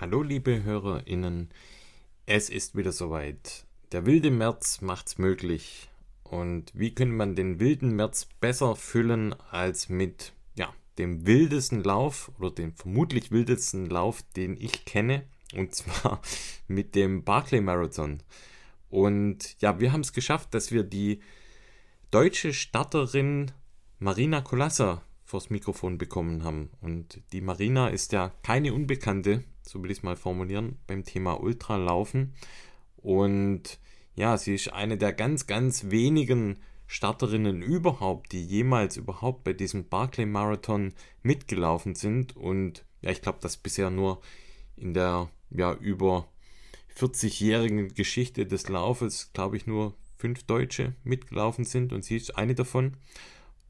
Hallo liebe HörerInnen, es ist wieder soweit. Der wilde März macht's möglich. Und wie könnte man den wilden März besser füllen als mit ja, dem wildesten Lauf oder dem vermutlich wildesten Lauf, den ich kenne, und zwar mit dem Barclay Marathon. Und ja, wir haben es geschafft, dass wir die deutsche Starterin Marina Kolassa vors Mikrofon bekommen haben. Und die Marina ist ja keine Unbekannte so will ich es mal formulieren, beim Thema Ultralaufen. Und ja, sie ist eine der ganz, ganz wenigen Starterinnen überhaupt, die jemals überhaupt bei diesem Barclay Marathon mitgelaufen sind. Und ja, ich glaube, dass bisher nur in der ja über 40-jährigen Geschichte des Laufes, glaube ich, nur fünf Deutsche mitgelaufen sind und sie ist eine davon.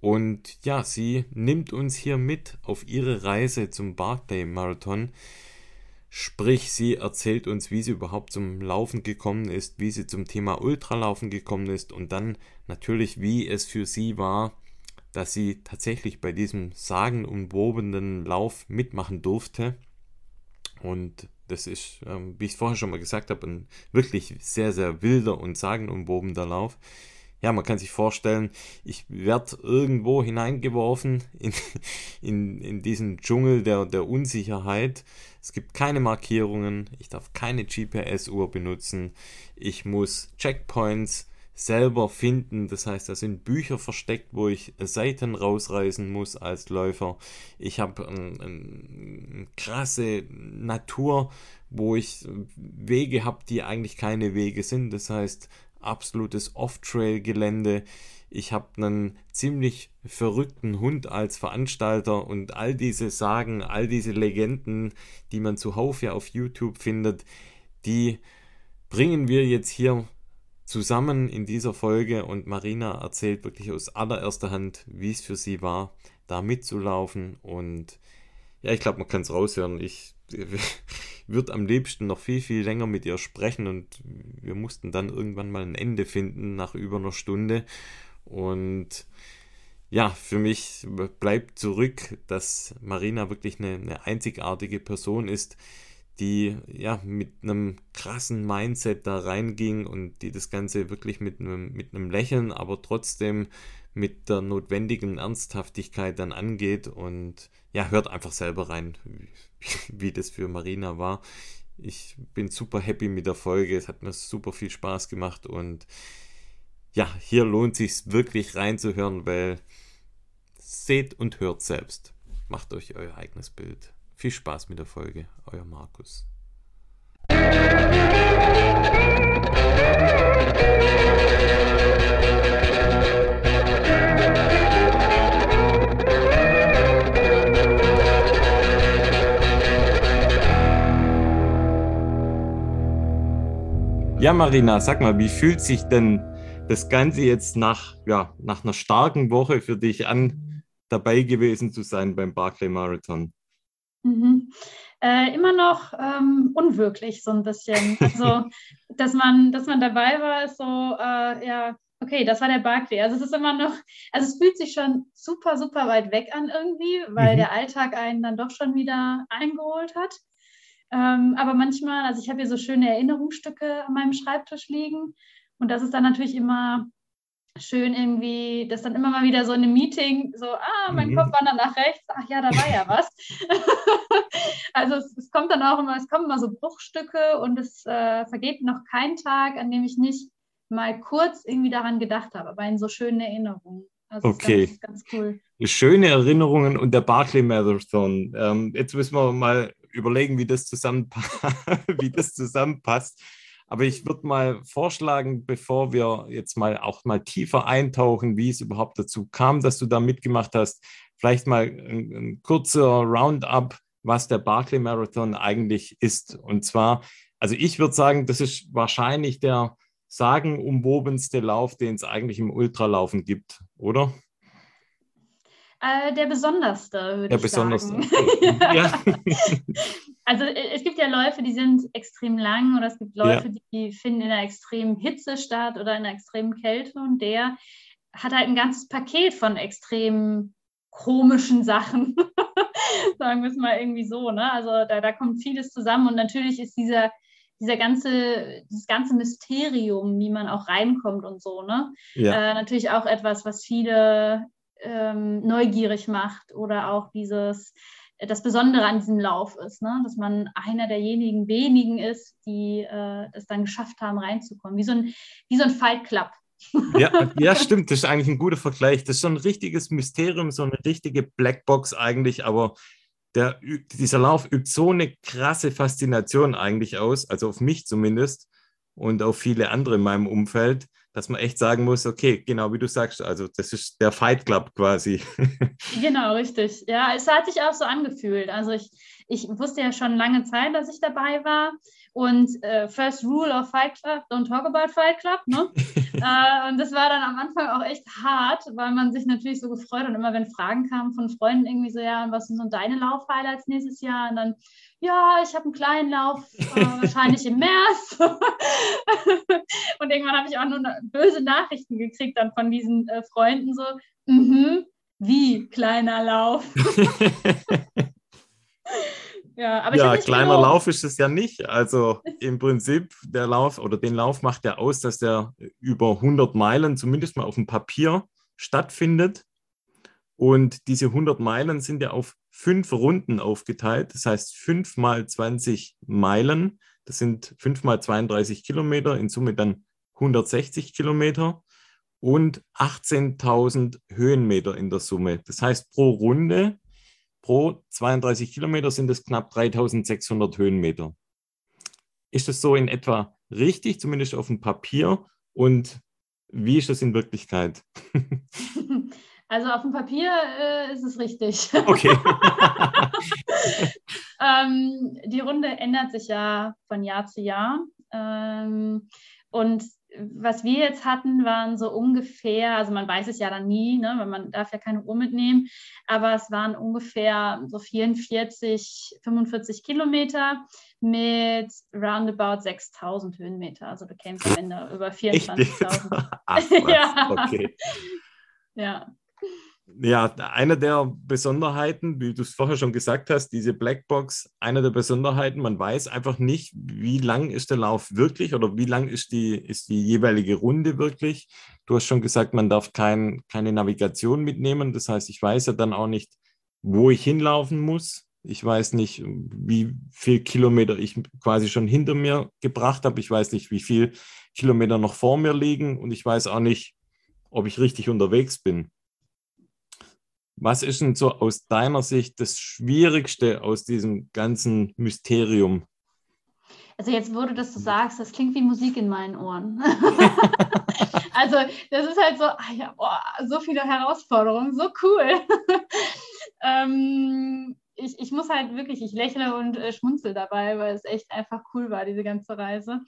Und ja, sie nimmt uns hier mit auf ihre Reise zum Barclay Marathon. Sprich, sie erzählt uns, wie sie überhaupt zum Laufen gekommen ist, wie sie zum Thema Ultralaufen gekommen ist und dann natürlich, wie es für sie war, dass sie tatsächlich bei diesem sagenumwobenen Lauf mitmachen durfte. Und das ist, ähm, wie ich es vorher schon mal gesagt habe, ein wirklich sehr, sehr wilder und sagenumwobener Lauf ja, man kann sich vorstellen, ich werde irgendwo hineingeworfen in, in, in diesen Dschungel der, der Unsicherheit. Es gibt keine Markierungen, ich darf keine GPS-Uhr benutzen, ich muss Checkpoints selber finden. Das heißt, da sind Bücher versteckt, wo ich Seiten rausreißen muss als Läufer. Ich habe eine ein, krasse Natur, wo ich Wege habe, die eigentlich keine Wege sind. Das heißt, absolutes Off-Trail-Gelände. Ich habe einen ziemlich verrückten Hund als Veranstalter und all diese Sagen, all diese Legenden, die man zuhauf ja auf YouTube findet, die bringen wir jetzt hier zusammen in dieser Folge und Marina erzählt wirklich aus allererster Hand, wie es für sie war, da mitzulaufen und ja, ich glaube, man kann es raushören. Ich würde am liebsten noch viel, viel länger mit ihr sprechen und wir mussten dann irgendwann mal ein Ende finden nach über einer Stunde. Und ja, für mich bleibt zurück, dass Marina wirklich eine, eine einzigartige Person ist, die ja mit einem krassen Mindset da reinging und die das Ganze wirklich mit einem, mit einem Lächeln, aber trotzdem mit der notwendigen Ernsthaftigkeit dann angeht und ja, hört einfach selber rein, wie, wie das für Marina war. Ich bin super happy mit der Folge, es hat mir super viel Spaß gemacht und ja, hier lohnt sich wirklich reinzuhören, weil seht und hört selbst. Macht euch euer eigenes Bild. Viel Spaß mit der Folge, euer Markus. Ja, Marina, sag mal, wie fühlt sich denn das Ganze jetzt nach, ja, nach einer starken Woche für dich an, dabei gewesen zu sein beim Barclay Marathon? Mhm. Äh, immer noch ähm, unwirklich so ein bisschen. Also, dass man, dass man dabei war, ist so, äh, ja, okay, das war der Barclay. Also es ist immer noch, also es fühlt sich schon super, super weit weg an irgendwie, weil mhm. der Alltag einen dann doch schon wieder eingeholt hat. Ähm, aber manchmal, also ich habe hier so schöne Erinnerungsstücke an meinem Schreibtisch liegen. Und das ist dann natürlich immer schön irgendwie, dass dann immer mal wieder so in einem Meeting so, ah, mein mhm. Kopf wandert nach rechts, ach ja, da war ja was. also es, es, kommt dann auch immer, es kommen immer so Bruchstücke und es äh, vergeht noch kein Tag, an dem ich nicht mal kurz irgendwie daran gedacht habe, aber in so schönen Erinnerungen. Also okay. Ganz, ganz, cool. Schöne Erinnerungen und der Barclay Marathon. Ähm, jetzt müssen wir mal überlegen, wie das, wie das zusammenpasst. Aber ich würde mal vorschlagen, bevor wir jetzt mal auch mal tiefer eintauchen, wie es überhaupt dazu kam, dass du da mitgemacht hast, vielleicht mal ein, ein kurzer Roundup, was der Barclay Marathon eigentlich ist. Und zwar, also ich würde sagen, das ist wahrscheinlich der sagenumwobenste Lauf, den es eigentlich im Ultralaufen gibt, oder? Äh, der besonderste, würde der ich besonderste. sagen. ja. Also äh, es gibt ja Läufe, die sind extrem lang oder es gibt Läufe, ja. die finden in einer extremen Hitze statt oder in einer extremen Kälte und der hat halt ein ganzes Paket von extremen komischen Sachen. Sagen wir es mal irgendwie so. Ne? Also da, da kommt vieles zusammen und natürlich ist dieser, dieser ganze, dieses ganze Mysterium, wie man auch reinkommt und so, ne? Ja. Äh, natürlich auch etwas, was viele ähm, neugierig macht oder auch dieses, das Besondere an diesem Lauf ist, ne? dass man einer derjenigen wenigen ist, die äh, es dann geschafft haben, reinzukommen. Wie so ein, wie so ein Fight Club. Ja, ja, stimmt. Das ist eigentlich ein guter Vergleich. Das ist schon ein richtiges Mysterium, so eine richtige Blackbox eigentlich, aber der, dieser Lauf übt so eine krasse Faszination eigentlich aus, also auf mich zumindest und auf viele andere in meinem Umfeld, dass man echt sagen muss, okay, genau wie du sagst, also das ist der Fight Club quasi. Genau, richtig. Ja, es hat sich auch so angefühlt. Also ich, ich wusste ja schon lange Zeit, dass ich dabei war. Und äh, First Rule of Fight Club, don't talk about Fight Club. Ne? äh, und das war dann am Anfang auch echt hart, weil man sich natürlich so gefreut hat. Und immer wenn Fragen kamen von Freunden irgendwie so, ja, und was sind so deine Laufhighlights nächstes Jahr? Und dann, ja, ich habe einen kleinen Lauf, äh, wahrscheinlich im März. und irgendwann habe ich auch nur böse Nachrichten gekriegt dann von diesen äh, Freunden so, mhm, wie kleiner Lauf. Ja, aber ja kleiner genau... Lauf ist es ja nicht. Also im Prinzip, der Lauf oder den Lauf macht ja aus, dass der über 100 Meilen zumindest mal auf dem Papier stattfindet. Und diese 100 Meilen sind ja auf fünf Runden aufgeteilt. Das heißt, fünf mal 20 Meilen. Das sind fünf mal 32 Kilometer, in Summe dann 160 Kilometer und 18.000 Höhenmeter in der Summe. Das heißt, pro Runde pro 32 Kilometer sind es knapp 3600 Höhenmeter. Ist das so in etwa richtig, zumindest auf dem Papier? Und wie ist das in Wirklichkeit? Also auf dem Papier äh, ist es richtig. Okay. ähm, die Runde ändert sich ja von Jahr zu Jahr. Ähm, und was wir jetzt hatten, waren so ungefähr, also man weiß es ja dann nie, ne, weil man darf ja keine Uhr mitnehmen, aber es waren ungefähr so 44, 45 Kilometer mit roundabout 6000 Höhenmeter. Also du kämst am Ende über 24.000. ja. Okay. Ja. Ja, eine der Besonderheiten, wie du es vorher schon gesagt hast, diese Blackbox, eine der Besonderheiten, man weiß einfach nicht, wie lang ist der Lauf wirklich oder wie lang ist die, ist die jeweilige Runde wirklich. Du hast schon gesagt, man darf kein, keine Navigation mitnehmen. Das heißt, ich weiß ja dann auch nicht, wo ich hinlaufen muss. Ich weiß nicht, wie viel Kilometer ich quasi schon hinter mir gebracht habe. Ich weiß nicht, wie viel Kilometer noch vor mir liegen und ich weiß auch nicht, ob ich richtig unterwegs bin. Was ist denn so aus deiner Sicht das Schwierigste aus diesem ganzen Mysterium? Also jetzt, wo du das so sagst, das klingt wie Musik in meinen Ohren. also das ist halt so, ach ja, boah, so viele Herausforderungen, so cool. ähm, ich, ich muss halt wirklich, ich lächle und äh, schmunzel dabei, weil es echt einfach cool war, diese ganze Reise.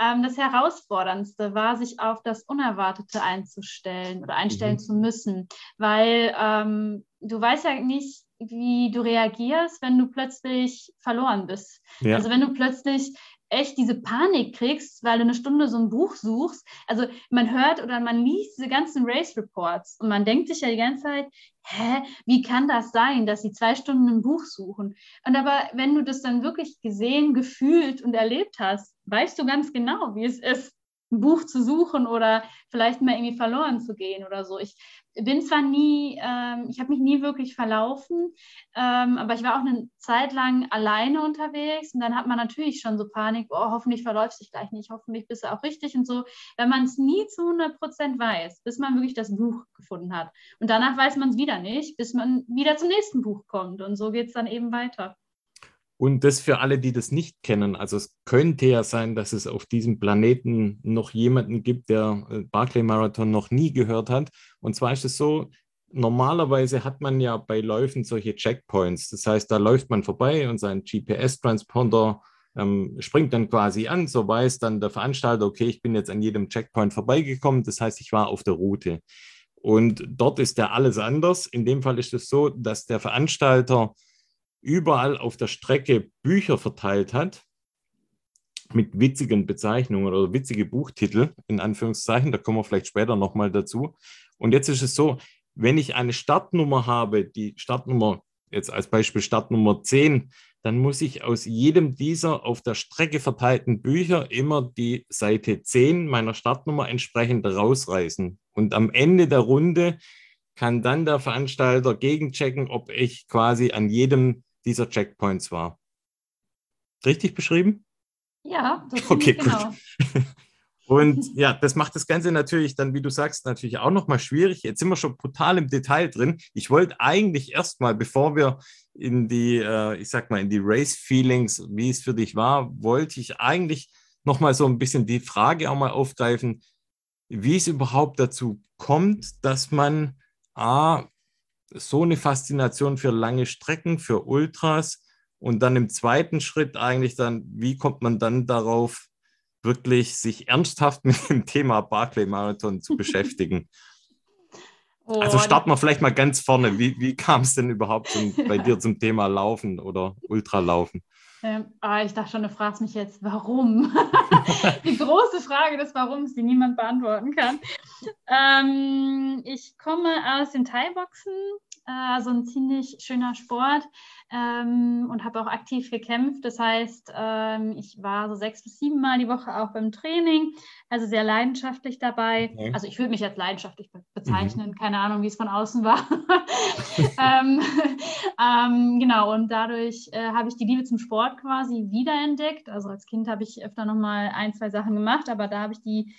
Ähm, das Herausforderndste war, sich auf das Unerwartete einzustellen oder einstellen mhm. zu müssen, weil ähm, du weißt ja nicht, wie du reagierst, wenn du plötzlich verloren bist. Ja. Also wenn du plötzlich echt diese Panik kriegst, weil du eine Stunde so ein Buch suchst. Also man hört oder man liest diese ganzen Race Reports und man denkt sich ja die ganze Zeit, hä, wie kann das sein, dass sie zwei Stunden ein Buch suchen? Und aber wenn du das dann wirklich gesehen, gefühlt und erlebt hast, weißt du ganz genau, wie es ist, ein Buch zu suchen oder vielleicht mal irgendwie verloren zu gehen oder so. Ich bin zwar nie, ähm, ich habe mich nie wirklich verlaufen, ähm, aber ich war auch eine Zeit lang alleine unterwegs und dann hat man natürlich schon so Panik, oh, hoffentlich verläuft sich gleich nicht, hoffentlich bist du auch richtig und so, wenn man es nie zu 100 Prozent weiß, bis man wirklich das Buch gefunden hat. Und danach weiß man es wieder nicht, bis man wieder zum nächsten Buch kommt und so geht es dann eben weiter. Und das für alle, die das nicht kennen. Also es könnte ja sein, dass es auf diesem Planeten noch jemanden gibt, der äh, Barclay Marathon noch nie gehört hat. Und zwar ist es so, normalerweise hat man ja bei Läufen solche Checkpoints. Das heißt, da läuft man vorbei und sein GPS-Transponder ähm, springt dann quasi an. So weiß dann der Veranstalter, okay, ich bin jetzt an jedem Checkpoint vorbeigekommen. Das heißt, ich war auf der Route. Und dort ist ja alles anders. In dem Fall ist es so, dass der Veranstalter überall auf der Strecke Bücher verteilt hat mit witzigen Bezeichnungen oder witzige Buchtitel, in Anführungszeichen. Da kommen wir vielleicht später nochmal dazu. Und jetzt ist es so, wenn ich eine Startnummer habe, die Startnummer, jetzt als Beispiel Startnummer 10, dann muss ich aus jedem dieser auf der Strecke verteilten Bücher immer die Seite 10 meiner Startnummer entsprechend rausreißen. Und am Ende der Runde kann dann der Veranstalter gegenchecken, ob ich quasi an jedem dieser Checkpoints war. Richtig beschrieben? Ja, das okay, genau. Und ja, das macht das Ganze natürlich dann, wie du sagst, natürlich auch nochmal schwierig. Jetzt sind wir schon brutal im Detail drin. Ich wollte eigentlich erstmal, bevor wir in die, äh, ich sag mal, in die Race-Feelings, wie es für dich war, wollte ich eigentlich nochmal so ein bisschen die Frage auch mal aufgreifen, wie es überhaupt dazu kommt, dass man A, so eine Faszination für lange Strecken, für Ultras und dann im zweiten Schritt eigentlich dann, wie kommt man dann darauf, wirklich sich ernsthaft mit dem Thema Barclay Marathon zu beschäftigen. Oh, also starten wir vielleicht mal ganz vorne. Wie, wie kam es denn überhaupt zum, bei dir zum Thema Laufen oder Ultralaufen? Ähm, ah, ich dachte schon, du fragst mich jetzt, warum? die große Frage des Warums, die niemand beantworten kann. Ähm, ich komme aus dem Thai-Boxen, äh, so ein ziemlich schöner Sport ähm, und habe auch aktiv gekämpft. Das heißt, ähm, ich war so sechs bis sieben Mal die Woche auch beim Training, also sehr leidenschaftlich dabei. Okay. Also ich würde mich als leidenschaftlich bezeichnen, mhm. keine Ahnung, wie es von außen war. ähm, ähm, genau, und dadurch äh, habe ich die Liebe zum Sport quasi wiederentdeckt. Also als Kind habe ich öfter nochmal ein, zwei Sachen gemacht, aber da habe ich die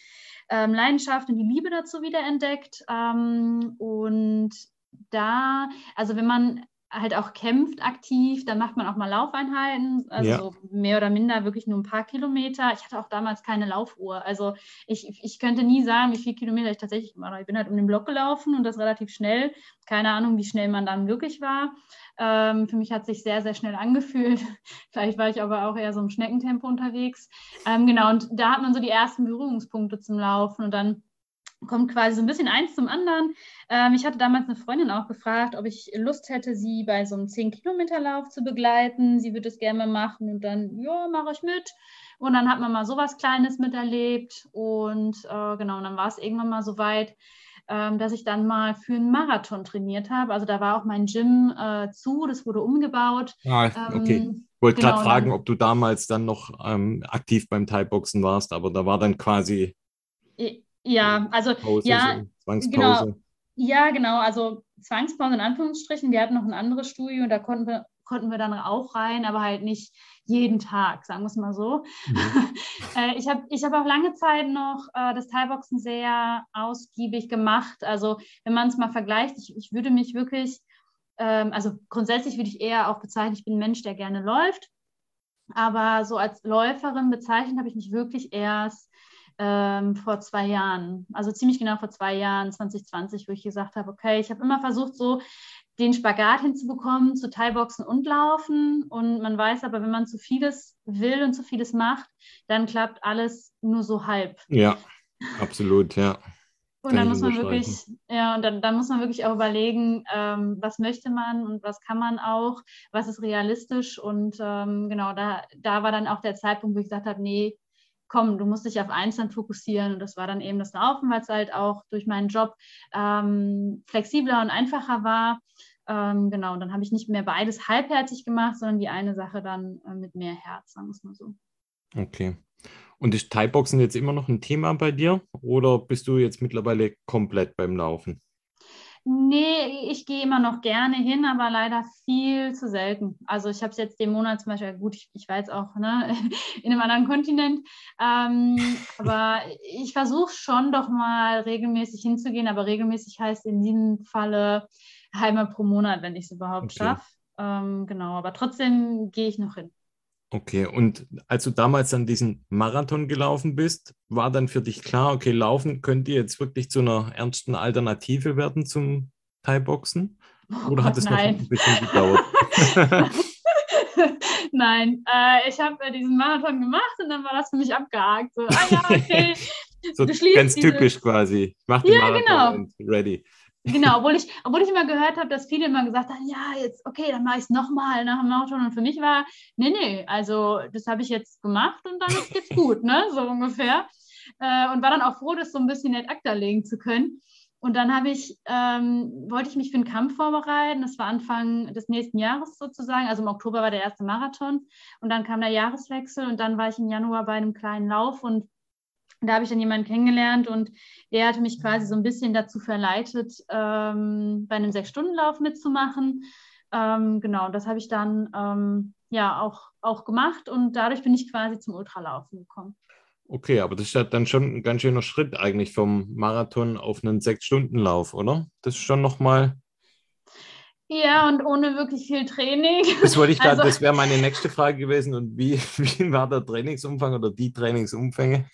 ähm, Leidenschaft und die Liebe dazu wiederentdeckt. Ähm, und da, also wenn man halt auch kämpft aktiv, dann macht man auch mal Laufeinheiten, also ja. so mehr oder minder wirklich nur ein paar Kilometer. Ich hatte auch damals keine Laufuhr, also ich, ich könnte nie sagen, wie viele Kilometer ich tatsächlich gemacht habe. Ich bin halt um den Block gelaufen und das relativ schnell. Keine Ahnung, wie schnell man dann wirklich war. Ähm, für mich hat sich sehr, sehr schnell angefühlt. Vielleicht war ich aber auch eher so im Schneckentempo unterwegs. Ähm, genau, und da hat man so die ersten Berührungspunkte zum Laufen und dann kommt quasi so ein bisschen eins zum anderen. Ähm, ich hatte damals eine Freundin auch gefragt, ob ich Lust hätte, sie bei so einem 10-Kilometer-Lauf zu begleiten. Sie würde es gerne machen und dann, ja, mache ich mit. Und dann hat man mal sowas Kleines miterlebt und äh, genau, und dann war es irgendwann mal so weit, ähm, dass ich dann mal für einen Marathon trainiert habe. Also da war auch mein Gym äh, zu, das wurde umgebaut. Ah, okay. Ähm, wollte genau, gerade fragen, ob du damals dann noch ähm, aktiv beim Thai-Boxen warst, aber da war dann quasi ja, also Pause, ja, so. Genau, ja, genau, also Zwangspause in Anführungsstrichen. Wir hatten noch ein anderes Studio und da konnten wir, konnten wir dann auch rein, aber halt nicht jeden Tag, sagen wir es mal so. Mhm. äh, ich habe ich hab auch lange Zeit noch äh, das Thai-Boxen sehr ausgiebig gemacht. Also wenn man es mal vergleicht, ich, ich würde mich wirklich, ähm, also grundsätzlich würde ich eher auch bezeichnen, ich bin ein Mensch, der gerne läuft. Aber so als Läuferin bezeichnet habe ich mich wirklich erst ähm, vor zwei Jahren, also ziemlich genau vor zwei Jahren, 2020, wo ich gesagt habe, okay, ich habe immer versucht, so den Spagat hinzubekommen zu Teilboxen und Laufen. Und man weiß aber, wenn man zu vieles will und zu vieles macht, dann klappt alles nur so halb. Ja, absolut, ja. Und dann muss man wirklich, ja, und dann, dann muss man wirklich auch überlegen, ähm, was möchte man und was kann man auch, was ist realistisch. Und ähm, genau, da, da war dann auch der Zeitpunkt, wo ich gesagt habe, nee, komm, du musst dich auf eins dann fokussieren. Und das war dann eben das Laufen, weil es halt auch durch meinen Job ähm, flexibler und einfacher war. Ähm, genau, und dann habe ich nicht mehr beides halbherzig gemacht, sondern die eine Sache dann äh, mit mehr Herz, sagen wir es mal so. Okay. Und ist Thai-Boxen jetzt immer noch ein Thema bei dir oder bist du jetzt mittlerweile komplett beim Laufen? Nee, ich gehe immer noch gerne hin, aber leider viel zu selten. Also ich habe es jetzt den Monat zum Beispiel, gut, ich, ich war jetzt auch ne, in einem anderen Kontinent, ähm, aber ich versuche schon doch mal regelmäßig hinzugehen, aber regelmäßig heißt in diesem Falle einmal pro Monat, wenn ich es überhaupt okay. schaffe. Ähm, genau, aber trotzdem gehe ich noch hin. Okay, und als du damals dann diesen Marathon gelaufen bist, war dann für dich klar, okay, Laufen könnte jetzt wirklich zu einer ernsten Alternative werden zum Thai-Boxen? Oder hat es noch ein bisschen gedauert? Nein, äh, ich habe äh, diesen Marathon gemacht und dann war das für mich abgehakt. So, ah ja, okay. so ganz typisch quasi. Ich mache den ja, Marathon genau. und ready. Genau, obwohl ich, obwohl ich immer gehört habe, dass viele immer gesagt haben, ja, jetzt, okay, dann mache ich es nochmal nach dem Marathon. Und für mich war, nee, nee, also das habe ich jetzt gemacht und dann geht's gut, ne? So ungefähr. Äh, und war dann auch froh, das so ein bisschen in Akta legen zu können. und dann habe ich, ähm, wollte ich mich für einen Kampf vorbereiten. Das war Anfang des nächsten Jahres sozusagen. Also im Oktober war der erste Marathon. Und dann kam der Jahreswechsel und dann war ich im Januar bei einem kleinen Lauf und da habe ich dann jemanden kennengelernt und der hatte mich quasi so ein bisschen dazu verleitet, ähm, bei einem Sechs-Stunden-Lauf mitzumachen. Ähm, genau, das habe ich dann ähm, ja auch, auch gemacht und dadurch bin ich quasi zum Ultralaufen gekommen. Okay, aber das ist ja dann schon ein ganz schöner Schritt eigentlich vom Marathon auf einen Sechs-Stunden-Lauf, oder? Das ist schon nochmal. Ja, und ohne wirklich viel Training. Das wollte ich gerade, also, das wäre meine nächste Frage gewesen. Und wie, wie war der Trainingsumfang oder die Trainingsumfänge?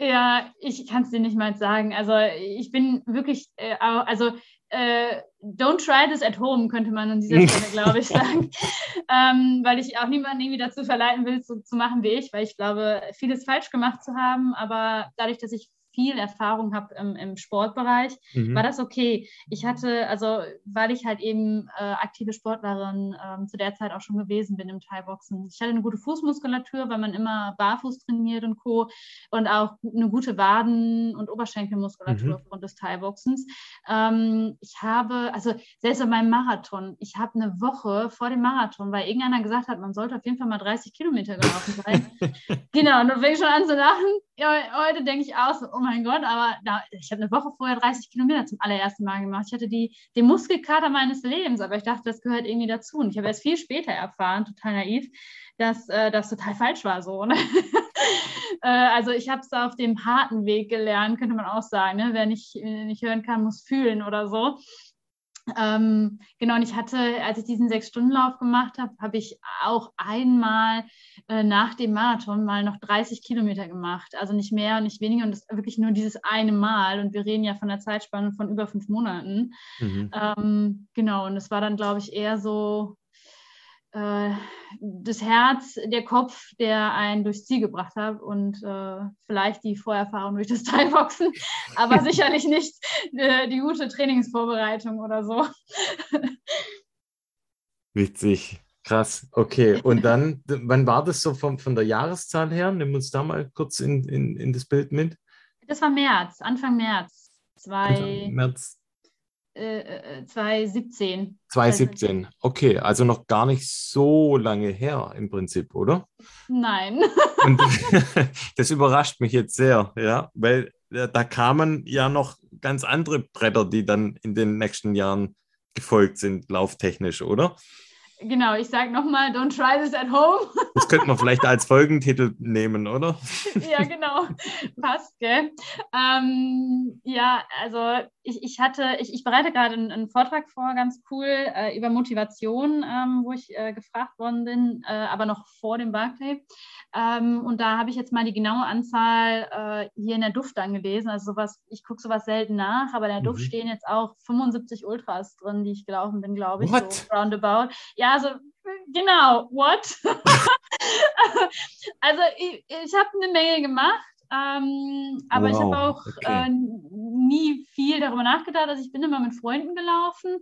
Ja, ich kann es dir nicht mal sagen. Also ich bin wirklich, äh, also äh, don't try this at home, könnte man an dieser Stelle, glaube ich, sagen. ähm, weil ich auch niemanden irgendwie dazu verleiten will, so zu machen wie ich, weil ich glaube, vieles falsch gemacht zu haben. Aber dadurch, dass ich viel Erfahrung habe im, im, Sportbereich, mhm. war das okay. Ich hatte, also weil ich halt eben äh, aktive Sportlerin ähm, zu der Zeit auch schon gewesen bin im Thai-Boxen. Ich hatte eine gute Fußmuskulatur, weil man immer barfuß trainiert und Co. Und auch eine gute Waden- und Oberschenkelmuskulatur mhm. aufgrund des Thai-Boxens. Ähm, ich habe, also selbst in meinem Marathon, ich habe eine Woche vor dem Marathon, weil irgendeiner gesagt hat, man sollte auf jeden Fall mal 30 Kilometer gelaufen sein. genau, und dann fing ich schon an zu lachen. Heute denke ich auch so, oh mein Gott, aber da, ich habe eine Woche vorher 30 Kilometer zum allerersten Mal gemacht. Ich hatte die, den Muskelkater meines Lebens, aber ich dachte, das gehört irgendwie dazu. Und ich habe erst viel später erfahren, total naiv, dass äh, das total falsch war so. Ne? äh, also ich habe es auf dem harten Weg gelernt, könnte man auch sagen. Ne? Wer nicht, nicht hören kann, muss fühlen oder so. Ähm, genau, und ich hatte, als ich diesen Sechs-Stunden-Lauf gemacht habe, habe ich auch einmal äh, nach dem Marathon mal noch 30 Kilometer gemacht. Also nicht mehr und nicht weniger und das wirklich nur dieses eine Mal. Und wir reden ja von einer Zeitspanne von über fünf Monaten. Mhm. Ähm, genau, und es war dann, glaube ich, eher so äh, das Herz, der Kopf, der einen durchs Ziel gebracht hat und äh, vielleicht die Vorerfahrung durch das Teilboxen, aber sicherlich nicht äh, die gute Trainingsvorbereitung oder so. Witzig, krass. Okay, und dann, wann war das so von, von der Jahreszahl her? Nimm uns da mal kurz in, in, in das Bild mit. Das war März, Anfang März. Zwei, März 2017. Äh, 2017, äh, okay, also noch gar nicht so lange her im Prinzip, oder? Nein. Und das überrascht mich jetzt sehr, ja, weil äh, da kamen ja noch ganz andere Bretter, die dann in den nächsten Jahren gefolgt sind, lauftechnisch, oder? Genau, ich sage nochmal, don't try this at home. Das könnte man vielleicht als Folgentitel nehmen, oder? ja, genau. Passt, gell? Ähm, ja, also ich, ich hatte, ich, ich bereite gerade einen, einen, Vortrag vor, ganz cool, äh, über Motivation, ähm, wo ich äh, gefragt worden bin, äh, aber noch vor dem Barclay. Ähm, und da habe ich jetzt mal die genaue Anzahl äh, hier in der Duft angelesen. Also sowas, ich gucke sowas selten nach, aber in der Duft mhm. stehen jetzt auch 75 Ultras drin, die ich gelaufen bin, glaube ich. What? So roundabout. Ja, also genau, what? also ich, ich habe eine Menge gemacht. Ähm, aber wow, ich habe auch okay. äh, nie viel darüber nachgedacht. Also ich bin immer mit Freunden gelaufen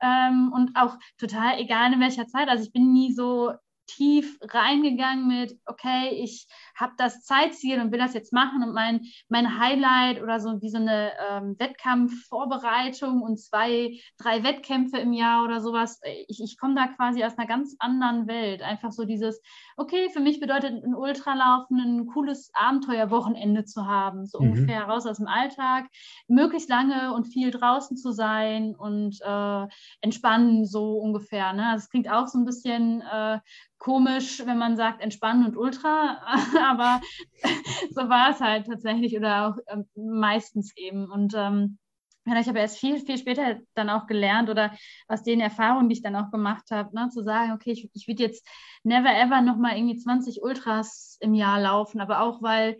ähm, und auch total egal in welcher Zeit. Also ich bin nie so tief reingegangen mit, okay, ich habe das Zeitziel und will das jetzt machen und mein, mein Highlight oder so wie so eine ähm, Wettkampfvorbereitung und zwei, drei Wettkämpfe im Jahr oder sowas. Ich, ich komme da quasi aus einer ganz anderen Welt. Einfach so dieses, okay, für mich bedeutet ein Ultralaufen ein cooles Abenteuerwochenende zu haben, so mhm. ungefähr raus aus dem Alltag, möglichst lange und viel draußen zu sein und äh, entspannen, so ungefähr. Ne? Das klingt auch so ein bisschen äh, komisch, wenn man sagt entspannen und Ultra, aber so war es halt tatsächlich oder auch äh, meistens eben. Und ähm, ich habe erst viel, viel später dann auch gelernt oder aus den Erfahrungen, die ich dann auch gemacht habe, ne, zu sagen, okay, ich, ich würde jetzt never ever nochmal irgendwie 20 Ultras im Jahr laufen, aber auch weil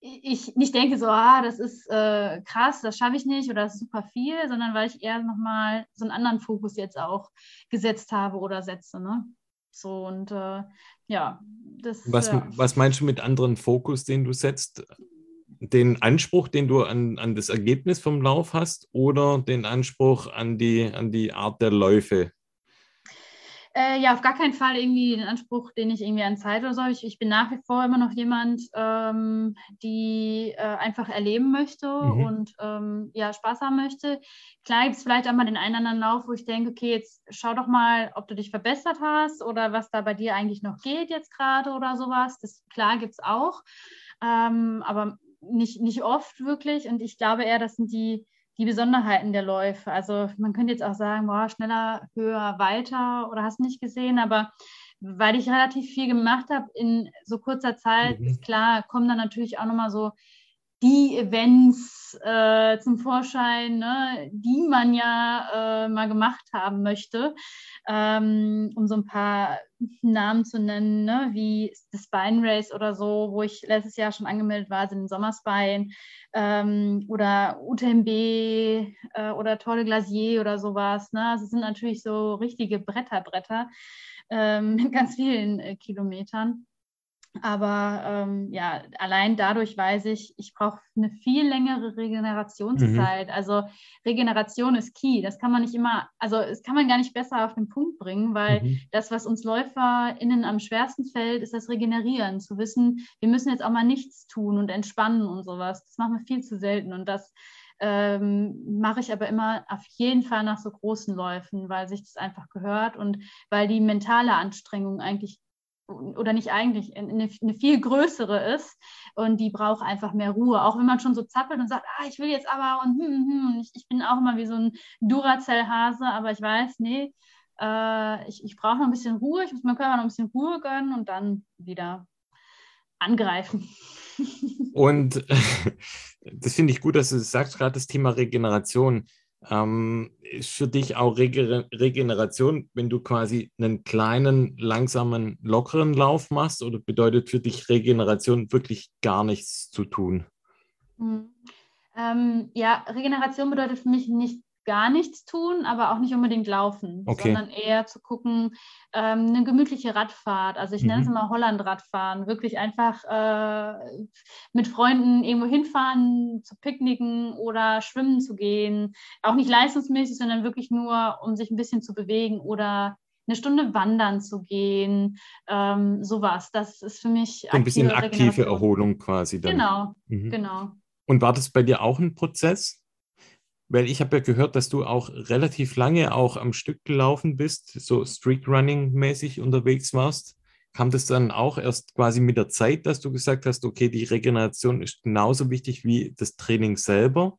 ich nicht denke so, ah, das ist äh, krass, das schaffe ich nicht oder das ist super viel, sondern weil ich eher nochmal so einen anderen Fokus jetzt auch gesetzt habe oder setze. Ne? So und äh, ja, das. Was, ja. was meinst du mit anderen Fokus, den du setzt? Den Anspruch, den du an, an das Ergebnis vom Lauf hast oder den Anspruch an die, an die Art der Läufe? Äh, ja, auf gar keinen Fall irgendwie den Anspruch, den ich irgendwie an Zeit oder so. Ich, ich bin nach wie vor immer noch jemand, ähm, die äh, einfach erleben möchte mhm. und ähm, ja, Spaß haben möchte. Klar gibt es vielleicht auch mal den einen oder anderen Lauf, wo ich denke, okay, jetzt schau doch mal, ob du dich verbessert hast oder was da bei dir eigentlich noch geht jetzt gerade oder sowas. Das klar gibt es auch, ähm, aber nicht, nicht oft wirklich. Und ich glaube eher, das sind die die Besonderheiten der Läufe. Also man könnte jetzt auch sagen, boah, schneller, höher, weiter oder hast nicht gesehen, aber weil ich relativ viel gemacht habe in so kurzer Zeit, mhm. ist klar, kommen dann natürlich auch nochmal so die Events äh, zum Vorschein, ne, die man ja äh, mal gemacht haben möchte, ähm, um so ein paar Namen zu nennen, ne, wie das Spine Race oder so, wo ich letztes Jahr schon angemeldet war, sind Sommerspine ähm, oder UTMB äh, oder Tolle Glacier oder sowas. Ne? Also es sind natürlich so richtige Bretterbretter ähm, mit ganz vielen äh, Kilometern. Aber ähm, ja, allein dadurch weiß ich, ich brauche eine viel längere Regenerationszeit. Mhm. Also Regeneration ist key. Das kann man nicht immer, also es kann man gar nicht besser auf den Punkt bringen, weil mhm. das, was uns LäuferInnen am schwersten fällt, ist das Regenerieren. Zu wissen, wir müssen jetzt auch mal nichts tun und entspannen und sowas. Das machen wir viel zu selten. Und das ähm, mache ich aber immer auf jeden Fall nach so großen Läufen, weil sich das einfach gehört und weil die mentale Anstrengung eigentlich oder nicht eigentlich, eine, eine, viel größere ist und die braucht einfach mehr Ruhe. Auch wenn man schon so zappelt und sagt, ah, ich will jetzt aber und hm, hm, hm. Ich, ich, bin auch immer wie so ein Duracell-Hase, aber ich weiß, nee, äh, ich, ich brauche noch ein bisschen Ruhe, ich muss meinem Körper noch ein bisschen Ruhe gönnen und dann wieder angreifen. Und das finde ich gut, dass du sagst, gerade das Thema Regeneration. Ähm, ist für dich auch Rege Regeneration, wenn du quasi einen kleinen, langsamen, lockeren Lauf machst oder bedeutet für dich Regeneration wirklich gar nichts zu tun? Hm. Ähm, ja, Regeneration bedeutet für mich nicht gar nichts tun, aber auch nicht unbedingt laufen, okay. sondern eher zu gucken, ähm, eine gemütliche Radfahrt. Also ich mhm. nenne es immer Holland-Radfahren, wirklich einfach äh, mit Freunden irgendwo hinfahren, zu picknicken oder schwimmen zu gehen. Auch nicht leistungsmäßig, sondern wirklich nur, um sich ein bisschen zu bewegen oder eine Stunde wandern zu gehen, ähm, sowas. Das ist für mich so ein bisschen aktive Erholung quasi. Dann. Genau, mhm. genau. Und war das bei dir auch ein Prozess? Weil ich habe ja gehört, dass du auch relativ lange auch am Stück gelaufen bist, so Street-Running-mäßig unterwegs warst. Kam das dann auch erst quasi mit der Zeit, dass du gesagt hast, okay, die Regeneration ist genauso wichtig wie das Training selber?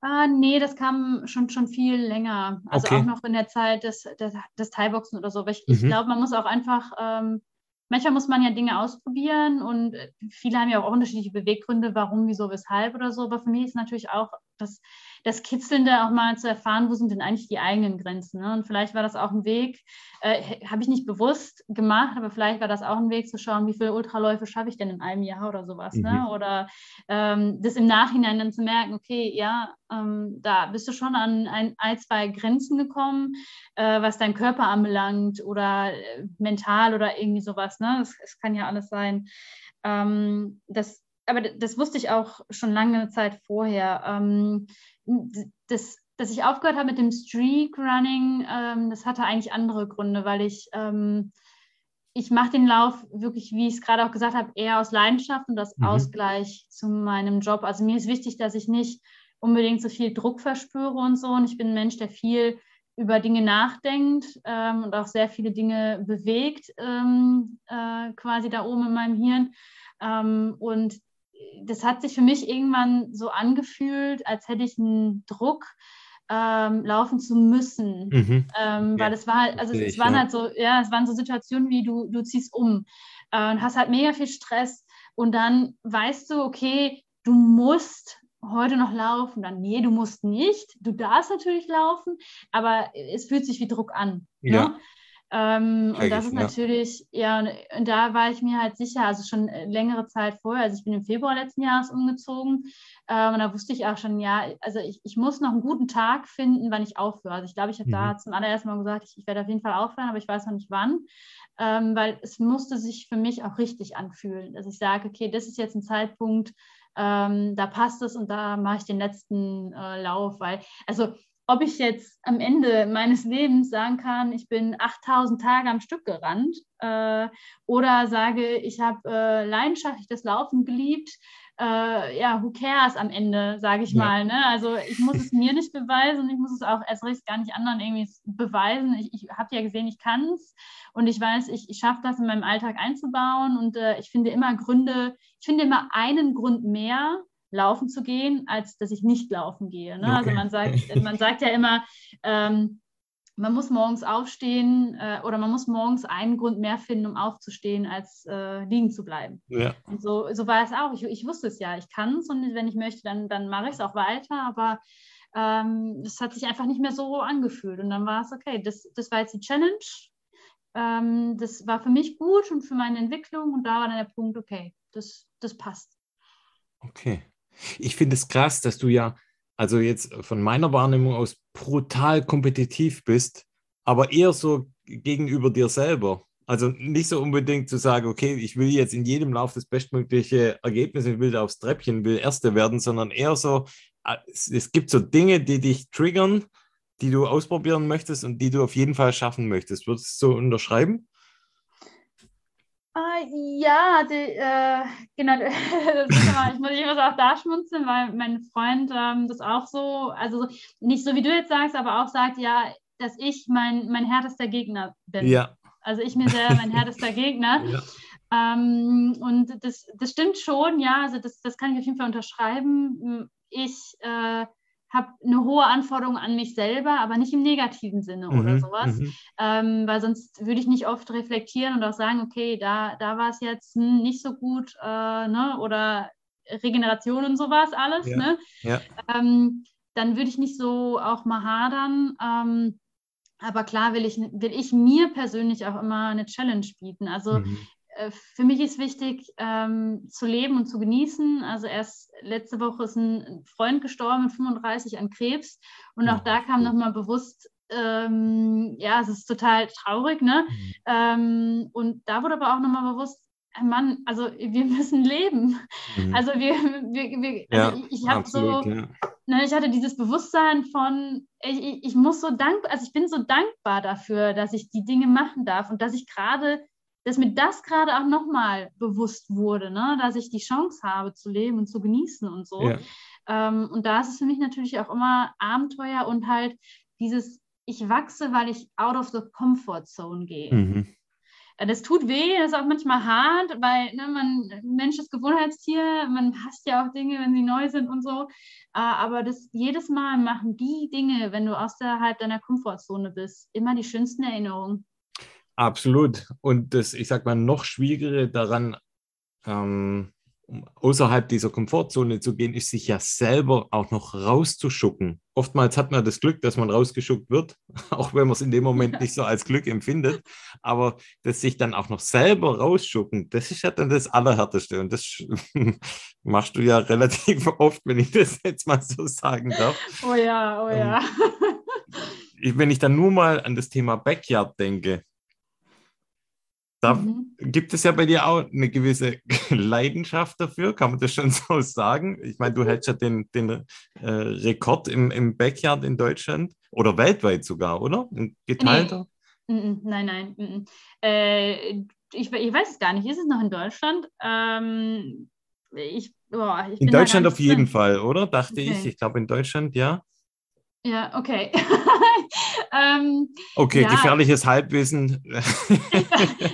Ah, nee, das kam schon, schon viel länger. Also okay. auch noch in der Zeit des, des, des Thai-Boxen oder so. ich, mhm. ich glaube, man muss auch einfach ähm, manchmal muss man ja Dinge ausprobieren und äh, viele haben ja auch unterschiedliche Beweggründe, warum, wieso, weshalb oder so. Aber für mich ist natürlich auch das, das Kitzelnde auch mal zu erfahren, wo sind denn eigentlich die eigenen Grenzen. Ne? Und vielleicht war das auch ein Weg, äh, habe ich nicht bewusst gemacht, aber vielleicht war das auch ein Weg zu schauen, wie viele Ultraläufe schaffe ich denn in einem Jahr oder sowas. Ne? Mhm. Ne? Oder ähm, das im Nachhinein dann zu merken, okay, ja, ähm, da bist du schon an ein, ein zwei Grenzen gekommen, äh, was dein Körper anbelangt oder äh, mental oder irgendwie sowas. Ne? Das, das kann ja alles sein. Ähm, das, aber das wusste ich auch schon lange Zeit vorher. Ähm, das, dass ich aufgehört habe mit dem Streak Running, ähm, das hatte eigentlich andere Gründe, weil ich, ähm, ich mache den Lauf wirklich, wie ich es gerade auch gesagt habe, eher aus Leidenschaft und aus mhm. Ausgleich zu meinem Job. Also mir ist wichtig, dass ich nicht unbedingt so viel Druck verspüre und so. Und ich bin ein Mensch, der viel über Dinge nachdenkt ähm, und auch sehr viele Dinge bewegt, ähm, äh, quasi da oben in meinem Hirn. Ähm, und das hat sich für mich irgendwann so angefühlt, als hätte ich einen Druck, ähm, laufen zu müssen. Mhm. Ähm, weil es war halt, also es, es waren ja. halt so, ja, es waren so Situationen wie du, du ziehst um äh, und hast halt mega viel Stress und dann weißt du, okay, du musst heute noch laufen. Dann, nee, du musst nicht. Du darfst natürlich laufen, aber es fühlt sich wie Druck an. Ne? Ja. Ne? Ähm, und das ist natürlich, ja, und, und, da war ich mir halt sicher, also schon längere Zeit vorher, also ich bin im Februar letzten Jahres umgezogen ähm, und da wusste ich auch schon, ja, also ich, ich muss noch einen guten Tag finden, wann ich aufhöre. Also ich glaube, ich habe mhm. da zum allerersten Mal gesagt, ich, ich, werde auf jeden Fall aufhören, aber ich weiß noch nicht wann, ähm, weil es musste sich für mich auch richtig anfühlen, dass ich sage, okay, das ist jetzt ein Zeitpunkt, ähm, da passt es und da mache ich den letzten äh, Lauf, weil, also ob ich jetzt am Ende meines Lebens sagen kann, ich bin 8000 Tage am Stück gerannt äh, oder sage, ich habe äh, leidenschaftlich das Laufen geliebt, äh, ja, who cares am Ende, sage ich ja. mal. Ne? Also ich muss es mir nicht beweisen und ich muss es auch erst recht gar nicht anderen irgendwie beweisen. Ich, ich habe ja gesehen, ich kann es und ich weiß, ich, ich schaffe das in meinem Alltag einzubauen und äh, ich finde immer Gründe, ich finde immer einen Grund mehr, laufen zu gehen, als dass ich nicht laufen gehe. Ne? Also okay. Also man sagt, man sagt ja immer, ähm, man muss morgens aufstehen äh, oder man muss morgens einen Grund mehr finden, um aufzustehen, als äh, liegen zu bleiben. Ja. Und so, so war es auch. Ich, ich wusste es ja, ich kann es und wenn ich möchte, dann, dann mache ich es auch weiter, aber ähm, es hat sich einfach nicht mehr so angefühlt. Und dann war es okay, das, das war jetzt die Challenge. Ähm, das war für mich gut und für meine Entwicklung und da war dann der Punkt, okay, das, das passt. Okay. Ich finde es krass, dass du ja also jetzt von meiner Wahrnehmung aus brutal kompetitiv bist, aber eher so gegenüber dir selber. Also nicht so unbedingt zu sagen, okay, ich will jetzt in jedem Lauf das bestmögliche Ergebnis, ich will da aufs Treppchen, will Erste werden, sondern eher so, äh, es gibt so Dinge, die dich triggern, die du ausprobieren möchtest und die du auf jeden Fall schaffen möchtest. Würdest du so unterschreiben? Uh, ja, die, äh, genau, ich muss immer auch da schmunzeln, weil mein Freund ähm, das auch so, also nicht so wie du jetzt sagst, aber auch sagt, ja, dass ich mein, mein härtester Gegner bin. Ja. Also ich mir selber mein härtester Gegner. Ja. Ähm, und das, das stimmt schon, ja, also das, das kann ich auf jeden Fall unterschreiben. Ich äh, habe eine hohe Anforderung an mich selber, aber nicht im negativen Sinne mhm, oder sowas, mhm. ähm, weil sonst würde ich nicht oft reflektieren und auch sagen, okay, da, da war es jetzt nicht so gut äh, ne? oder Regeneration und sowas alles. Ja, ne? Ja. Ähm, dann würde ich nicht so auch mal hadern. Ähm, aber klar will ich, will ich mir persönlich auch immer eine Challenge bieten. Also mhm. Äh, für mich ist wichtig, ähm, zu leben und zu genießen. Also erst letzte Woche ist ein Freund gestorben mit 35 an Krebs und auch da kam nochmal bewusst, ähm, ja, es ist total traurig, ne? Mhm. Ähm, und da wurde aber auch nochmal bewusst, Mann, also wir müssen leben. Mhm. Also wir, wir, wir also ja, ich, ich habe so, ja. ne, ich hatte dieses Bewusstsein von, ich, ich muss so dankbar, also ich bin so dankbar dafür, dass ich die Dinge machen darf und dass ich gerade dass mir das gerade auch nochmal bewusst wurde, ne? dass ich die Chance habe zu leben und zu genießen und so. Ja. Ähm, und da ist es für mich natürlich auch immer Abenteuer und halt dieses, ich wachse, weil ich out of the comfort zone gehe. Mhm. Äh, das tut weh, das ist auch manchmal hart, weil ne, man, Mensch ist Gewohnheitstier, man hasst ja auch Dinge, wenn sie neu sind und so. Äh, aber das jedes Mal machen die Dinge, wenn du außerhalb deiner Komfortzone bist, immer die schönsten Erinnerungen. Absolut. Und das, ich sag mal, noch schwierigere daran, ähm, außerhalb dieser Komfortzone zu gehen, ist sich ja selber auch noch rauszuschucken. Oftmals hat man das Glück, dass man rausgeschuckt wird, auch wenn man es in dem Moment nicht so als Glück empfindet. Aber das sich dann auch noch selber rausschucken, das ist ja dann das Allerhärteste. Und das machst du ja relativ oft, wenn ich das jetzt mal so sagen darf. Oh ja, oh ja. Ähm, wenn ich dann nur mal an das Thema Backyard denke, da mhm. gibt es ja bei dir auch eine gewisse Leidenschaft dafür, kann man das schon so sagen? Ich meine, du hältst ja den, den äh, Rekord im, im Backyard in Deutschland oder weltweit sogar, oder? Ein geteilter? Nee. Nein, nein. Äh, ich, ich weiß es gar nicht. Ist es noch in Deutschland? Ähm, ich, boah, ich in Deutschland auf jeden Fall, oder? Dachte okay. ich. Ich glaube, in Deutschland, ja. Ja, okay. ähm, okay, ja. gefährliches Halbwissen.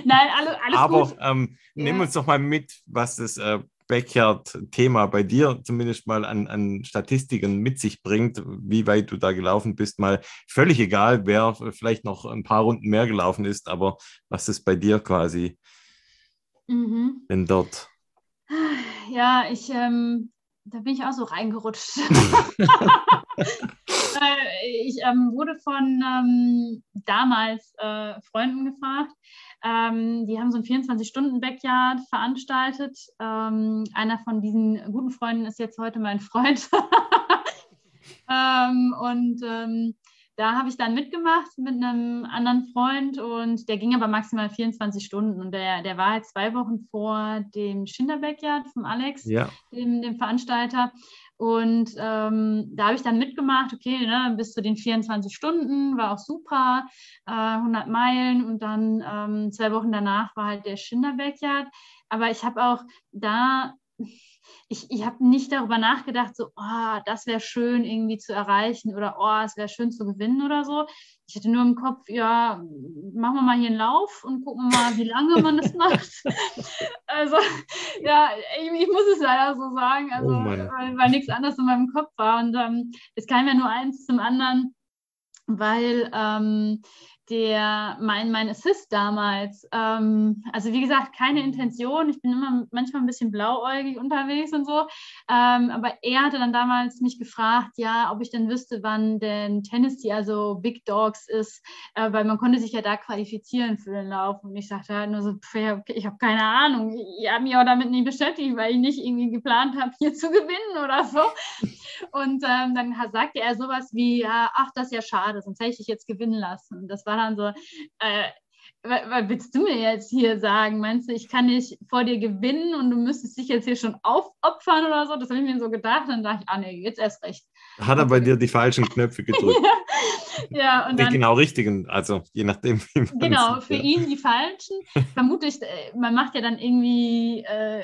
Nein, alle, alles Aber gut. Ähm, ja. nimm uns doch mal mit, was das äh, Backyard-Thema bei dir zumindest mal an, an Statistiken mit sich bringt, wie weit du da gelaufen bist. Mal völlig egal, wer vielleicht noch ein paar Runden mehr gelaufen ist, aber was ist bei dir quasi mhm. denn dort? Ja, ich, ähm, da bin ich auch so reingerutscht. ich ähm, wurde von ähm, damals äh, Freunden gefragt. Ähm, die haben so ein 24-Stunden-Backyard veranstaltet. Ähm, einer von diesen guten Freunden ist jetzt heute mein Freund. Ähm, und ähm, da habe ich dann mitgemacht mit einem anderen Freund und der ging aber maximal 24 Stunden und der, der war halt zwei Wochen vor dem Schinder Backyard vom Alex, ja. dem, dem Veranstalter. Und ähm, da habe ich dann mitgemacht, okay, ne, bis zu den 24 Stunden, war auch super, äh, 100 Meilen und dann ähm, zwei Wochen danach war halt der Schinder Backyard. Aber ich habe auch da ich, ich habe nicht darüber nachgedacht, so, oh, das wäre schön irgendwie zu erreichen oder oh, es wäre schön zu gewinnen oder so. Ich hatte nur im Kopf, ja, machen wir mal hier einen Lauf und gucken mal, wie lange man das macht. also, ja, ich, ich, muss es leider so sagen, also, oh weil, weil nichts anderes in meinem Kopf war. Und ähm, es kam ja nur eins zum anderen, weil ähm, der, mein, mein Assist damals, ähm, also wie gesagt, keine Intention, ich bin immer manchmal ein bisschen blauäugig unterwegs und so, ähm, aber er hatte dann damals mich gefragt, ja, ob ich denn wüsste, wann denn Tennessee, also Big Dogs ist, äh, weil man konnte sich ja da qualifizieren für den Lauf und ich sagte halt nur so, pff, ich habe keine Ahnung, ich habe mich auch damit nicht beschäftigt, weil ich nicht irgendwie geplant habe, hier zu gewinnen oder so. Und ähm, dann sagte er sowas wie, ja, ach, das ist ja schade, sonst hätte ich dich jetzt gewinnen lassen. Und das war dann so, äh, was willst du mir jetzt hier sagen? Meinst du, ich kann nicht vor dir gewinnen und du müsstest dich jetzt hier schon aufopfern oder so? Das habe ich mir so gedacht. Dann dachte ich, ah nee, jetzt erst recht. Hat er bei dir die falschen Knöpfe gedrückt? ja, und dann, genau richtigen, also je nachdem. Wie genau, sieht, für ja. ihn die falschen. Vermutlich, äh, man macht ja dann irgendwie äh,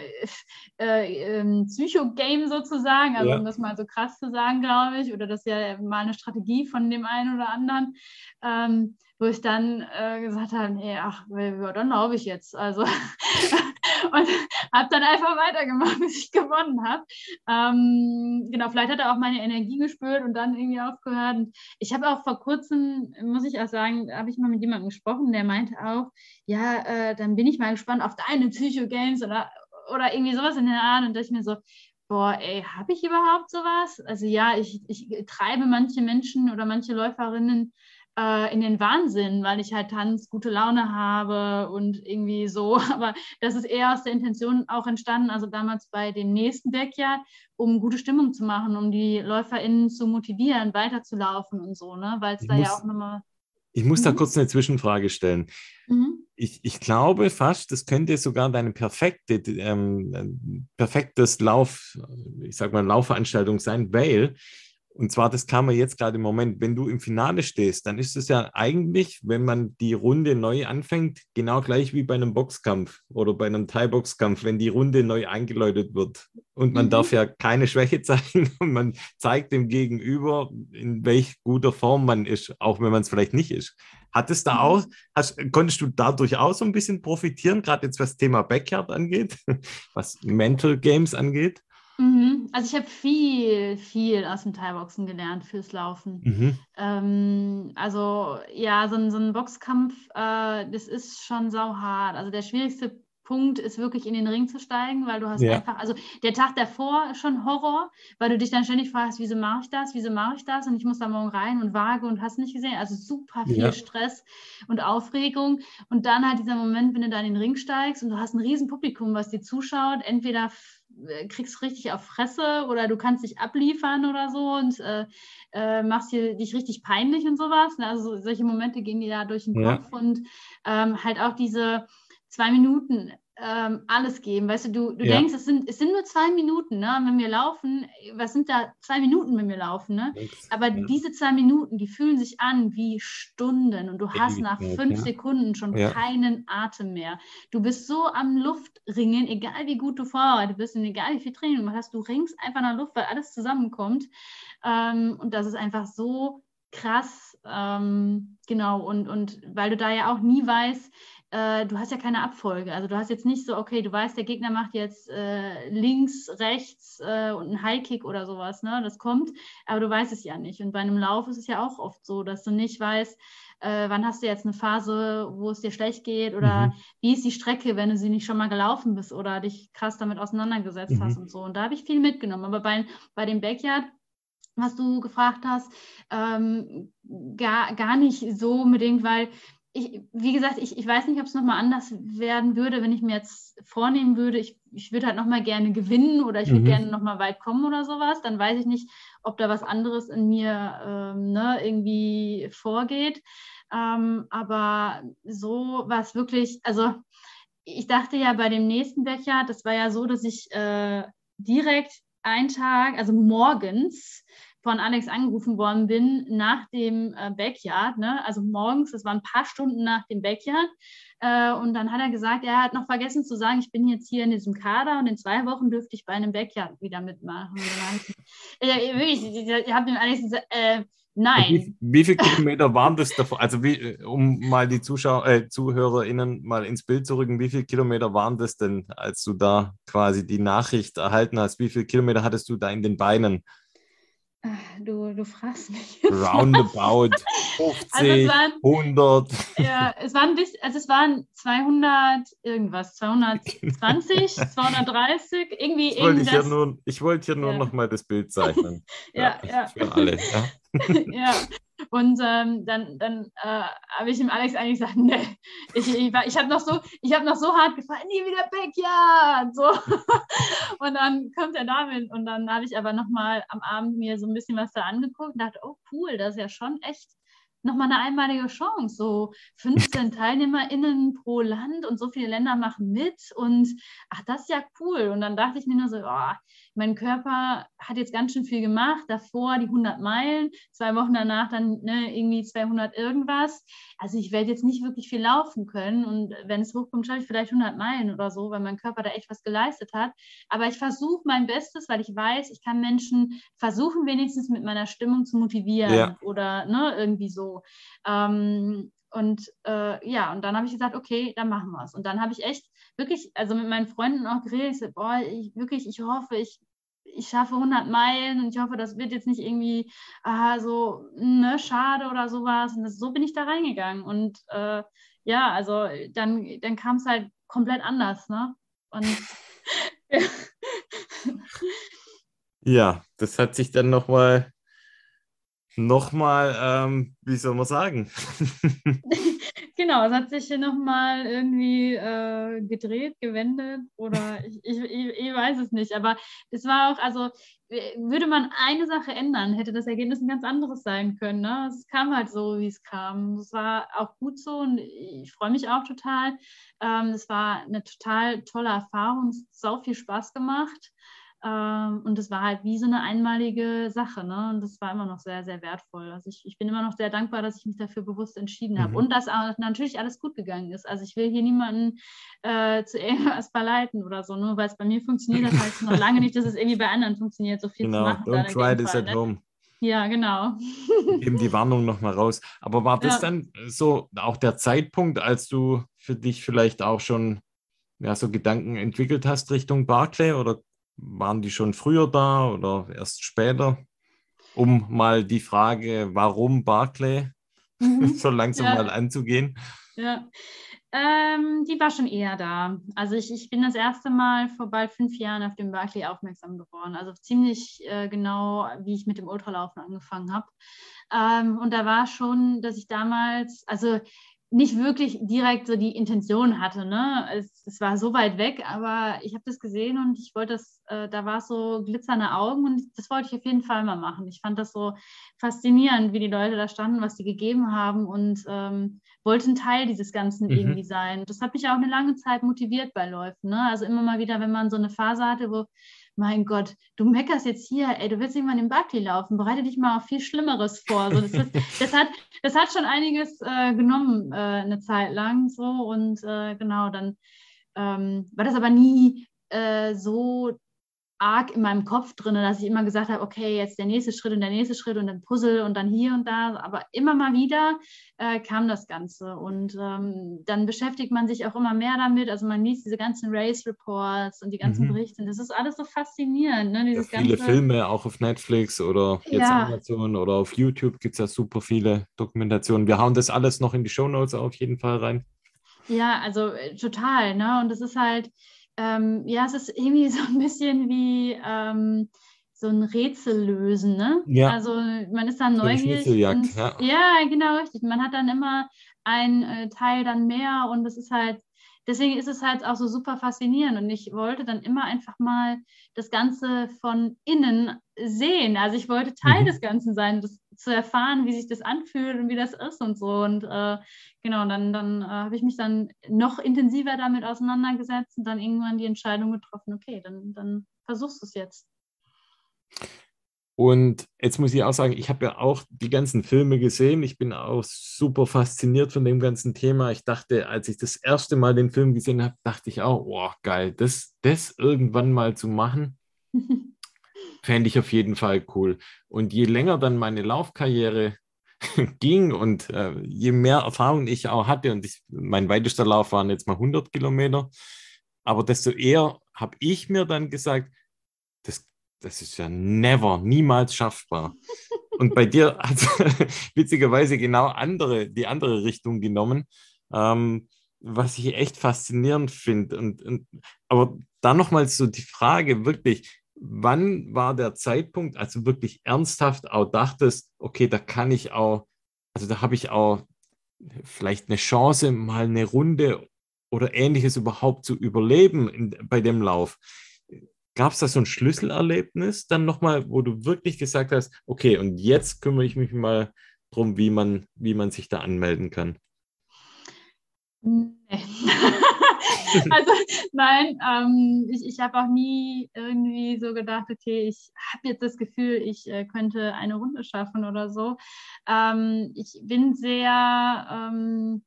äh, ähm, Psycho-Game sozusagen, also ja. um das mal so krass zu sagen, glaube ich, oder das ist ja mal eine Strategie von dem einen oder anderen. Ähm, wo ich dann äh, gesagt habe, nee, ach, ja, dann laufe ich jetzt. Also und habe dann einfach weitergemacht, bis ich gewonnen habe. Ähm, genau, vielleicht hat er auch meine Energie gespürt und dann irgendwie aufgehört. Und ich habe auch vor kurzem, muss ich auch sagen, habe ich mal mit jemandem gesprochen, der meinte auch, ja, äh, dann bin ich mal gespannt auf deine Psycho-Games oder, oder irgendwie sowas in der Art. Und da ich mir so, boah, ey, habe ich überhaupt sowas? Also ja, ich, ich treibe manche Menschen oder manche Läuferinnen äh, in den Wahnsinn, weil ich halt Tanz, gute Laune habe und irgendwie so. Aber das ist eher aus der Intention auch entstanden, also damals bei dem nächsten Backyard, um gute Stimmung zu machen, um die LäuferInnen zu motivieren, weiterzulaufen und so, ne? Weil es da muss, ja auch nochmal. Ich muss mhm. da kurz eine Zwischenfrage stellen. Mhm. Ich, ich glaube fast, das könnte sogar deine perfekte, ähm, perfektes Lauf, ich sag mal, Laufveranstaltung sein, weil und zwar, das kam mir jetzt gerade im Moment, wenn du im Finale stehst, dann ist es ja eigentlich, wenn man die Runde neu anfängt, genau gleich wie bei einem Boxkampf oder bei einem Thai-Boxkampf, wenn die Runde neu eingeläutet wird. Und man mhm. darf ja keine Schwäche zeigen und man zeigt dem Gegenüber, in welch guter Form man ist, auch wenn man es vielleicht nicht ist. Hat es da mhm. auch, hast, konntest du dadurch auch so ein bisschen profitieren, gerade jetzt was das Thema Backyard angeht, was Mental Games angeht? Also ich habe viel, viel aus dem Thai-Boxen gelernt fürs Laufen. Mhm. Ähm, also ja, so ein, so ein Boxkampf, äh, das ist schon sauhart. Also der schwierigste Punkt ist wirklich in den Ring zu steigen, weil du hast ja. einfach, also der Tag davor ist schon Horror, weil du dich dann ständig fragst, wieso mache ich das, wieso mache ich das und ich muss da morgen rein und wage und hast nicht gesehen. Also super viel ja. Stress und Aufregung und dann halt dieser Moment, wenn du da in den Ring steigst und du hast ein riesen Publikum, was dir zuschaut, entweder kriegst richtig auf Fresse oder du kannst dich abliefern oder so und äh, äh, machst hier dich richtig peinlich und sowas. Ne? Also solche Momente gehen dir da durch den Kopf ja. und ähm, halt auch diese zwei Minuten ähm, alles geben. Weißt du, du, du ja. denkst, es sind, es sind nur zwei Minuten, ne? wenn wir laufen, was sind da zwei Minuten, wenn wir laufen, ne? Aber ja. diese zwei Minuten, die fühlen sich an wie Stunden und du hast nach fünf ja. Sekunden schon keinen Atem mehr. Du bist so am Luftringen, egal wie gut du vorbereitet bist und egal wie viel Training du hast, du ringst einfach nach Luft, weil alles zusammenkommt. Ähm, und das ist einfach so krass, ähm, genau, und, und weil du da ja auch nie weißt, äh, du hast ja keine Abfolge. Also du hast jetzt nicht so, okay, du weißt, der Gegner macht jetzt äh, links, rechts äh, und einen Highkick oder sowas, ne? Das kommt, aber du weißt es ja nicht. Und bei einem Lauf ist es ja auch oft so, dass du nicht weißt, äh, wann hast du jetzt eine Phase, wo es dir schlecht geht oder mhm. wie ist die Strecke, wenn du sie nicht schon mal gelaufen bist oder dich krass damit auseinandergesetzt mhm. hast und so. Und da habe ich viel mitgenommen. Aber bei, bei dem Backyard was du gefragt hast, ähm, gar, gar nicht so unbedingt, weil ich, wie gesagt, ich, ich weiß nicht, ob es nochmal anders werden würde, wenn ich mir jetzt vornehmen würde, ich, ich würde halt nochmal gerne gewinnen oder ich würde mhm. gerne nochmal weit kommen oder sowas. Dann weiß ich nicht, ob da was anderes in mir ähm, ne, irgendwie vorgeht. Ähm, aber so war es wirklich, also ich dachte ja bei dem nächsten Becher, das war ja so, dass ich äh, direkt einen Tag, also morgens, von Alex angerufen worden bin nach dem äh, Backyard, ne? also morgens, das waren ein paar Stunden nach dem Backyard. Äh, und dann hat er gesagt, er hat noch vergessen zu sagen, ich bin jetzt hier in diesem Kader und in zwei Wochen dürfte ich bei einem Backyard wieder mitmachen. Ich, äh, ich, ich habe dem Alex gesagt, äh, Nein. Wie, wie viele Kilometer waren das davor? Also, wie, um mal die Zuschauer, äh, ZuhörerInnen mal ins Bild zu rücken, wie viele Kilometer waren das denn, als du da quasi die Nachricht erhalten hast? Wie viele Kilometer hattest du da in den Beinen? Du, du fragst mich. Roundabout 50, also es waren, 100. Ja, es waren, bis, also es waren 200 irgendwas, 220, 230, irgendwie. Ich wollte ja nur, ich wollte hier nur ja. noch mal das Bild zeichnen. ja, ja, ja. Für alle. Ja. ja. Und ähm, dann, dann äh, habe ich dem Alex eigentlich gesagt, ne, ich, ich, ich habe noch, so, hab noch so hart gefallen, nie wieder Backyard. So. und dann kommt er damit und dann habe ich aber nochmal am Abend mir so ein bisschen was da angeguckt und dachte, oh cool, das ist ja schon echt nochmal eine einmalige Chance. So 15 TeilnehmerInnen pro Land und so viele Länder machen mit und ach, das ist ja cool. Und dann dachte ich mir nur so, oh, mein Körper hat jetzt ganz schön viel gemacht. Davor die 100 Meilen, zwei Wochen danach dann ne, irgendwie 200 irgendwas. Also ich werde jetzt nicht wirklich viel laufen können und wenn es hochkommt, schaffe ich vielleicht 100 Meilen oder so, weil mein Körper da echt was geleistet hat. Aber ich versuche mein Bestes, weil ich weiß, ich kann Menschen versuchen, wenigstens mit meiner Stimmung zu motivieren ja. oder ne, irgendwie so. Ähm, und äh, ja, und dann habe ich gesagt, okay, dann machen wir es. Und dann habe ich echt wirklich, also mit meinen Freunden auch geredet, ich boah, ich, wirklich, ich hoffe, ich, ich schaffe 100 Meilen und ich hoffe, das wird jetzt nicht irgendwie ah, so ne, schade oder sowas. Und das, so bin ich da reingegangen. Und äh, ja, also dann, dann kam es halt komplett anders. Ne? Und ja, das hat sich dann nochmal nochmal, ähm, wie soll man sagen? genau, es hat sich hier nochmal irgendwie äh, gedreht, gewendet oder ich, ich, ich, weiß es nicht. Aber es war auch, also würde man eine Sache ändern, hätte das Ergebnis ein ganz anderes sein können. Ne? Es kam halt so, wie es kam. Es war auch gut so und ich freue mich auch total. Ähm, es war eine total tolle Erfahrung. Es hat so viel Spaß gemacht. Ähm, und es war halt wie so eine einmalige Sache. Ne? Und das war immer noch sehr, sehr wertvoll. Also ich, ich bin immer noch sehr dankbar, dass ich mich dafür bewusst entschieden habe. Mhm. Und dass auch natürlich alles gut gegangen ist. Also ich will hier niemanden äh, zu irgendwas verleiten oder so, nur weil es bei mir funktioniert, das heißt noch lange nicht, dass es irgendwie bei anderen funktioniert, so viel genau. zu machen. Don't try this Fall, at ne? home. Ja, genau. Eben die Warnung nochmal raus. Aber war das ja. dann so auch der Zeitpunkt, als du für dich vielleicht auch schon ja, so Gedanken entwickelt hast Richtung Barclay oder waren die schon früher da oder erst später? Um mal die Frage, warum Barclay, mhm. so langsam ja. mal anzugehen. Ja, ähm, die war schon eher da. Also ich, ich bin das erste Mal vor bald fünf Jahren auf dem Barclay aufmerksam geworden. Also ziemlich äh, genau, wie ich mit dem Ultralaufen angefangen habe. Ähm, und da war schon, dass ich damals, also nicht wirklich direkt so die Intention hatte. Ne? Es, es war so weit weg, aber ich habe das gesehen und ich wollte das, äh, da war es so glitzernde Augen und das wollte ich auf jeden Fall mal machen. Ich fand das so faszinierend, wie die Leute da standen, was sie gegeben haben und ähm, wollte ein Teil dieses Ganzen mhm. irgendwie sein. Das hat mich auch eine lange Zeit motiviert bei Läufen. Ne? Also immer mal wieder, wenn man so eine Phase hatte, wo mein Gott, du meckerst jetzt hier, ey, du willst irgendwann im Buckley laufen, bereite dich mal auf viel Schlimmeres vor. So, das, ist, das, hat, das hat schon einiges äh, genommen, äh, eine Zeit lang so und äh, genau, dann ähm, war das aber nie äh, so arg in meinem Kopf drin, dass ich immer gesagt habe, okay, jetzt der nächste Schritt und der nächste Schritt und dann Puzzle und dann hier und da. Aber immer mal wieder äh, kam das Ganze. Und ähm, dann beschäftigt man sich auch immer mehr damit. Also man liest diese ganzen Race Reports und die ganzen mhm. Berichte. Das ist alles so faszinierend. Ne? Ja, viele ganze... Filme, auch auf Netflix oder jetzt ja. Amazon oder auf YouTube gibt es ja super viele Dokumentationen. Wir hauen das alles noch in die Show Notes auf jeden Fall rein. Ja, also äh, total. Ne? Und das ist halt ähm, ja, es ist irgendwie so ein bisschen wie ähm, so ein Rätsel lösen, ne? Ja. Also man ist dann neugierig. Und, ja. ja, genau, richtig. Man hat dann immer ein äh, Teil dann mehr und das ist halt deswegen ist es halt auch so super faszinierend und ich wollte dann immer einfach mal das Ganze von innen sehen. Also ich wollte Teil mhm. des Ganzen sein, das zu erfahren, wie sich das anfühlt und wie das ist und so. Und äh, genau, dann, dann äh, habe ich mich dann noch intensiver damit auseinandergesetzt und dann irgendwann die Entscheidung getroffen, okay, dann, dann versuchst du es jetzt. Und jetzt muss ich auch sagen, ich habe ja auch die ganzen Filme gesehen. Ich bin auch super fasziniert von dem ganzen Thema. Ich dachte, als ich das erste Mal den Film gesehen habe, dachte ich auch, oh, geil, das, das irgendwann mal zu machen, fände ich auf jeden Fall cool. Und je länger dann meine Laufkarriere ging und äh, je mehr Erfahrung ich auch hatte, und ich, mein weitester Lauf waren jetzt mal 100 Kilometer, aber desto eher habe ich mir dann gesagt, das, das ist ja never, niemals schaffbar. Und bei dir hat es witzigerweise genau andere, die andere Richtung genommen, ähm, was ich echt faszinierend finde. Und, und, aber dann nochmal so die Frage, wirklich, wann war der Zeitpunkt, als du wirklich ernsthaft auch dachtest, okay, da kann ich auch, also da habe ich auch vielleicht eine Chance, mal eine Runde oder ähnliches überhaupt zu überleben in, bei dem Lauf. Gab es da so ein Schlüsselerlebnis dann nochmal, wo du wirklich gesagt hast, okay, und jetzt kümmere ich mich mal drum, wie man, wie man sich da anmelden kann? Nee. also nein, ähm, ich, ich habe auch nie irgendwie so gedacht, okay, ich habe jetzt das Gefühl, ich äh, könnte eine Runde schaffen oder so. Ähm, ich bin sehr, ähm,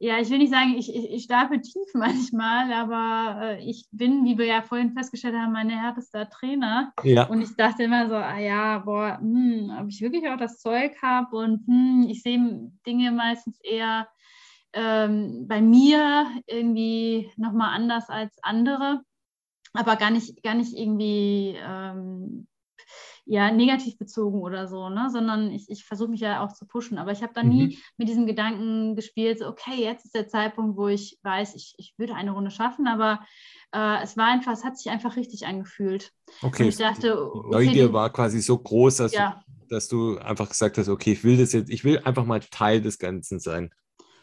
ja, ich will nicht sagen, ich, ich, ich stapel tief manchmal, aber äh, ich bin, wie wir ja vorhin festgestellt haben, mein härtester Trainer. Ja. Und ich dachte immer so, ah ja, boah, hm, ob ich wirklich auch das Zeug habe und hm, ich sehe Dinge meistens eher ähm, bei mir irgendwie nochmal anders als andere, aber gar nicht, gar nicht irgendwie ähm, ja, negativ bezogen oder so, ne? sondern ich, ich versuche mich ja auch zu pushen. Aber ich habe da mhm. nie mit diesem Gedanken gespielt, so, okay, jetzt ist der Zeitpunkt, wo ich weiß, ich, ich würde eine Runde schaffen, aber äh, es war einfach, es hat sich einfach richtig angefühlt. Okay. Und ich dachte, okay, Neugier war quasi so groß, dass, ja. du, dass du einfach gesagt hast, okay, ich will das jetzt, ich will einfach mal Teil des Ganzen sein.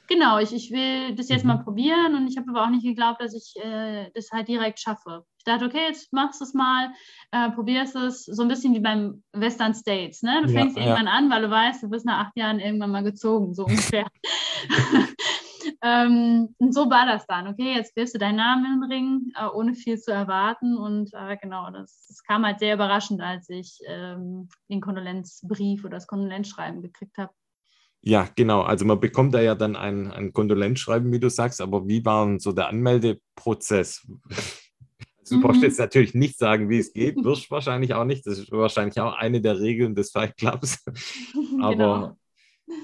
Genau, ich, ich will das jetzt mhm. mal probieren und ich habe aber auch nicht geglaubt, dass ich äh, das halt direkt schaffe. Ich dachte, okay, jetzt machst du es mal, äh, probierst es, so ein bisschen wie beim Western States. Ne? Du fängst ja, irgendwann ja. an, weil du weißt, du bist nach acht Jahren irgendwann mal gezogen, so ungefähr. ähm, und so war das dann. Okay, jetzt wirfst du deinen Namen in den Ring, äh, ohne viel zu erwarten. Und äh, genau, das, das, kam halt sehr überraschend, als ich ähm, den Kondolenzbrief oder das Kondolenzschreiben gekriegt habe. Ja, genau. Also man bekommt da ja dann ein, ein Kondolenzschreiben, wie du sagst, aber wie war denn so der Anmeldeprozess? Also, du brauchst mhm. jetzt natürlich nicht sagen, wie es geht, wirst wahrscheinlich auch nicht. Das ist wahrscheinlich auch eine der Regeln des Fight Clubs. Aber genau.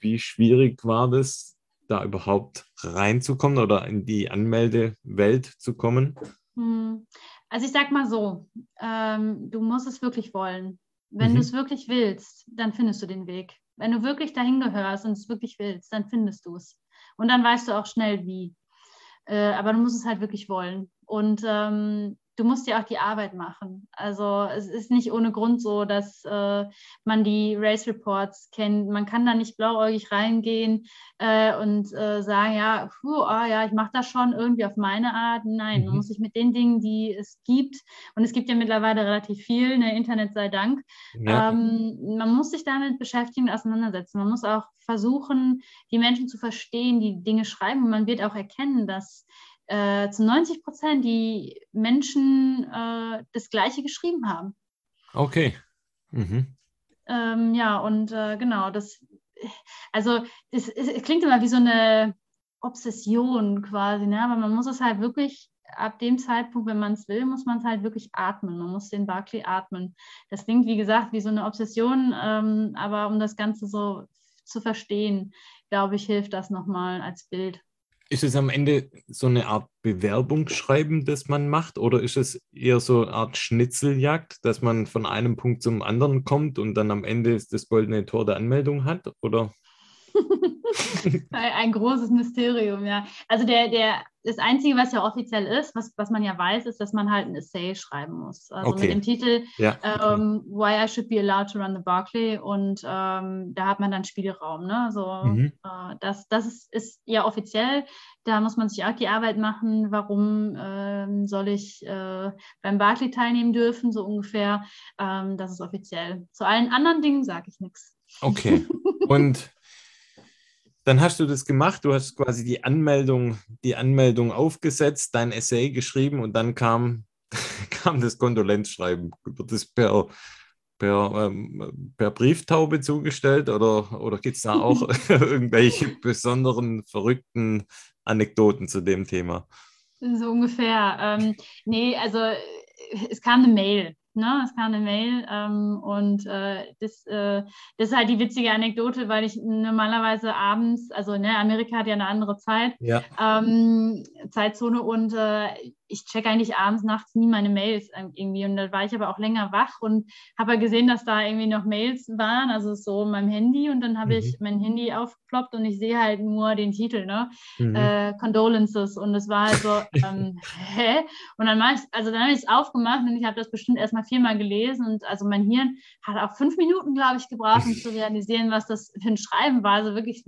wie schwierig war das, da überhaupt reinzukommen oder in die Anmeldewelt zu kommen? Hm. Also ich sag mal so, ähm, du musst es wirklich wollen. Wenn mhm. du es wirklich willst, dann findest du den Weg. Wenn du wirklich dahin gehörst und es wirklich willst, dann findest du es. Und dann weißt du auch schnell wie. Äh, aber du musst es halt wirklich wollen. Und ähm, du musst ja auch die Arbeit machen. Also es ist nicht ohne Grund so, dass äh, man die Race Reports kennt. Man kann da nicht blauäugig reingehen äh, und äh, sagen, ja, puh, oh, ja, ich mache das schon irgendwie auf meine Art. Nein, mhm. man muss sich mit den Dingen, die es gibt, und es gibt ja mittlerweile relativ viel, ne, Internet sei Dank, ja. ähm, man muss sich damit beschäftigen und auseinandersetzen. Man muss auch versuchen, die Menschen zu verstehen, die Dinge schreiben. Und man wird auch erkennen, dass äh, zu 90 Prozent die Menschen äh, das Gleiche geschrieben haben. Okay. Mhm. Ähm, ja, und äh, genau, das, also es, es, klingt immer wie so eine Obsession quasi, ne? aber man muss es halt wirklich ab dem Zeitpunkt, wenn man es will, muss man es halt wirklich atmen. Man muss den Barclay atmen. Das klingt, wie gesagt, wie so eine Obsession, ähm, aber um das Ganze so zu verstehen, glaube ich, hilft das nochmal als Bild. Ist es am Ende so eine Art Bewerbungsschreiben, das man macht, oder ist es eher so eine Art Schnitzeljagd, dass man von einem Punkt zum anderen kommt und dann am Ende das goldene Tor der Anmeldung hat? Oder? Ein großes Mysterium, ja. Also der, der, das Einzige, was ja offiziell ist, was, was man ja weiß, ist, dass man halt ein Essay schreiben muss. Also okay. mit dem Titel ja, ähm, Why I Should Be Allowed to Run the Barclay und ähm, da hat man dann Spielraum. Ne? Also mhm. äh, das, das ist, ist, ja offiziell. Da muss man sich auch die Arbeit machen, warum ähm, soll ich äh, beim Barclay teilnehmen dürfen, so ungefähr. Ähm, das ist offiziell. Zu allen anderen Dingen sage ich nichts. Okay. Und dann hast du das gemacht, du hast quasi die Anmeldung, die Anmeldung aufgesetzt, dein Essay geschrieben und dann kam kam das Kondolenzschreiben? Wird das per, per, ähm, per Brieftaube zugestellt oder, oder gibt es da auch irgendwelche besonderen, verrückten Anekdoten zu dem Thema? So ungefähr. Ähm, nee, also es kam eine Mail Ne, es kam eine Mail ähm, und äh, das, äh, das ist halt die witzige Anekdote, weil ich normalerweise abends, also ne, Amerika hat ja eine andere Zeit, ja. ähm, Zeitzone und äh, ich checke eigentlich abends, nachts nie meine Mails irgendwie. Und da war ich aber auch länger wach und habe gesehen, dass da irgendwie noch Mails waren, also so in meinem Handy. Und dann habe mhm. ich mein Handy aufgeploppt und ich sehe halt nur den Titel, ne? Mhm. Äh, Condolences. Und es war halt so, ähm, hä? Und dann ich, also dann habe ich es aufgemacht und ich habe das bestimmt erstmal viermal gelesen. Und also mein Hirn hat auch fünf Minuten, glaube ich, gebraucht, um zu realisieren, was das für ein Schreiben war. Also wirklich,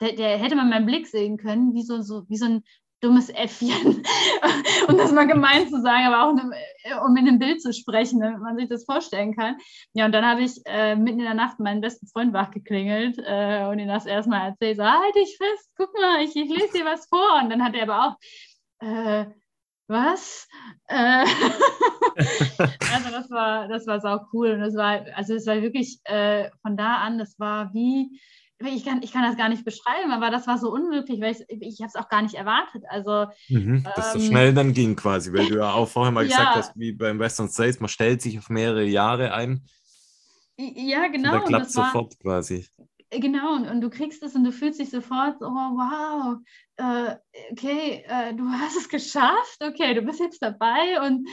der, der hätte man meinen Blick sehen können, wie so, so, wie so ein dummes Äffchen. um das mal gemein zu sagen, aber auch um in einem Bild zu sprechen, damit man sich das vorstellen kann. Ja, und dann habe ich äh, mitten in der Nacht meinen besten Freund wachgeklingelt äh, und ihm das erstmal erzählt. So, halt dich fest, guck mal, ich, ich lese dir was vor. Und dann hat er aber auch, äh, was? Äh, also das war, das war sau cool. Und das war, also es war wirklich äh, von da an, das war wie ich kann, ich kann das gar nicht beschreiben, aber das war so unmöglich, weil ich, ich habe es auch gar nicht erwartet. Also, mhm, dass ähm, so schnell dann ging quasi, weil du ja auch vorher mal ja, gesagt hast, wie beim Western States, man stellt sich auf mehrere Jahre ein. Ja, genau. Und da klappt sofort war, quasi. Genau, und, und, du kriegst es und du fühlst dich sofort, oh wow, äh, okay, äh, du hast es geschafft, okay, du bist jetzt dabei und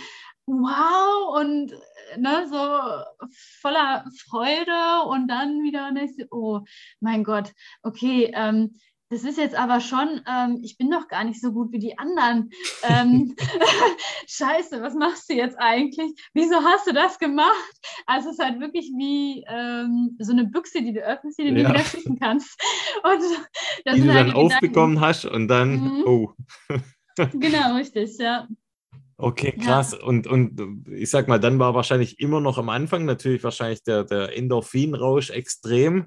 wow und ne, so voller Freude und dann wieder, ne, oh mein Gott, okay, ähm, das ist jetzt aber schon, ähm, ich bin doch gar nicht so gut wie die anderen. Ähm, Scheiße, was machst du jetzt eigentlich? Wieso hast du das gemacht? Also es ist halt wirklich wie ähm, so eine Büchse, die du öffnest, die du ja. nie wieder schließen kannst. Und die du halt dann aufbekommen hast und dann, mhm. oh. genau, richtig, ja. Okay, krass. Ja. Und, und ich sag mal, dann war wahrscheinlich immer noch am Anfang natürlich wahrscheinlich der, der Endorphinrausch extrem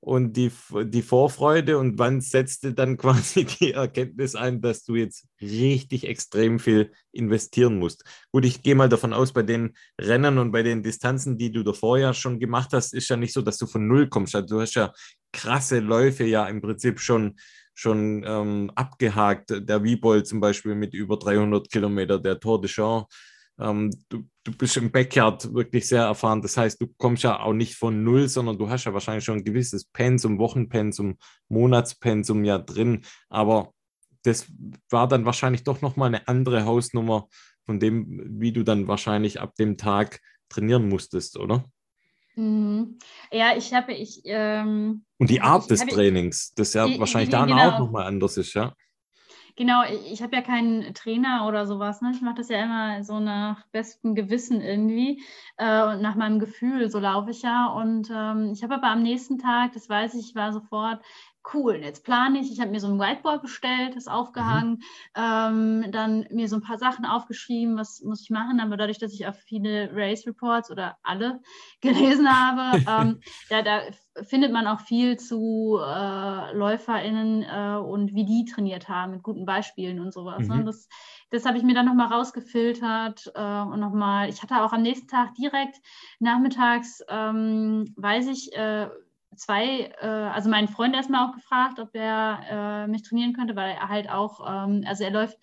und die, die Vorfreude. Und wann setzte dann quasi die Erkenntnis ein, dass du jetzt richtig extrem viel investieren musst? Gut, ich gehe mal davon aus, bei den Rennen und bei den Distanzen, die du davor ja schon gemacht hast, ist ja nicht so, dass du von Null kommst. Also du hast ja krasse Läufe ja im Prinzip schon schon ähm, abgehakt. Der Wiebol zum Beispiel mit über 300 Kilometer, der Tour de Champs. Ähm, du, du bist im Backyard wirklich sehr erfahren. Das heißt, du kommst ja auch nicht von null, sondern du hast ja wahrscheinlich schon ein gewisses Pensum, Wochenpensum, Monatspensum ja drin. Aber das war dann wahrscheinlich doch nochmal eine andere Hausnummer von dem, wie du dann wahrscheinlich ab dem Tag trainieren musstest, oder? Mhm. Ja, ich habe, ich. Ähm, Und die Art des Trainings, das ja die, wahrscheinlich die, dann genau. auch nochmal anders ist, ja. Genau, ich habe ja keinen Trainer oder sowas. Ne? Ich mache das ja immer so nach bestem Gewissen irgendwie äh, und nach meinem Gefühl. So laufe ich ja. Und ähm, ich habe aber am nächsten Tag, das weiß ich, war sofort cool, jetzt plane ich. Ich habe mir so ein Whiteboard bestellt, das aufgehangen, mhm. ähm, dann mir so ein paar Sachen aufgeschrieben, was muss ich machen. Aber dadurch, dass ich auch viele Race Reports oder alle gelesen habe, ähm, da, da, findet man auch viel zu äh, LäuferInnen äh, und wie die trainiert haben, mit guten Beispielen und sowas. Ne? Mhm. Ne? Das, das habe ich mir dann nochmal rausgefiltert äh, und nochmal, ich hatte auch am nächsten Tag direkt nachmittags, ähm, weiß ich, äh, zwei, äh, also meinen Freund erstmal auch gefragt, ob er äh, mich trainieren könnte, weil er halt auch, ähm, also er läuft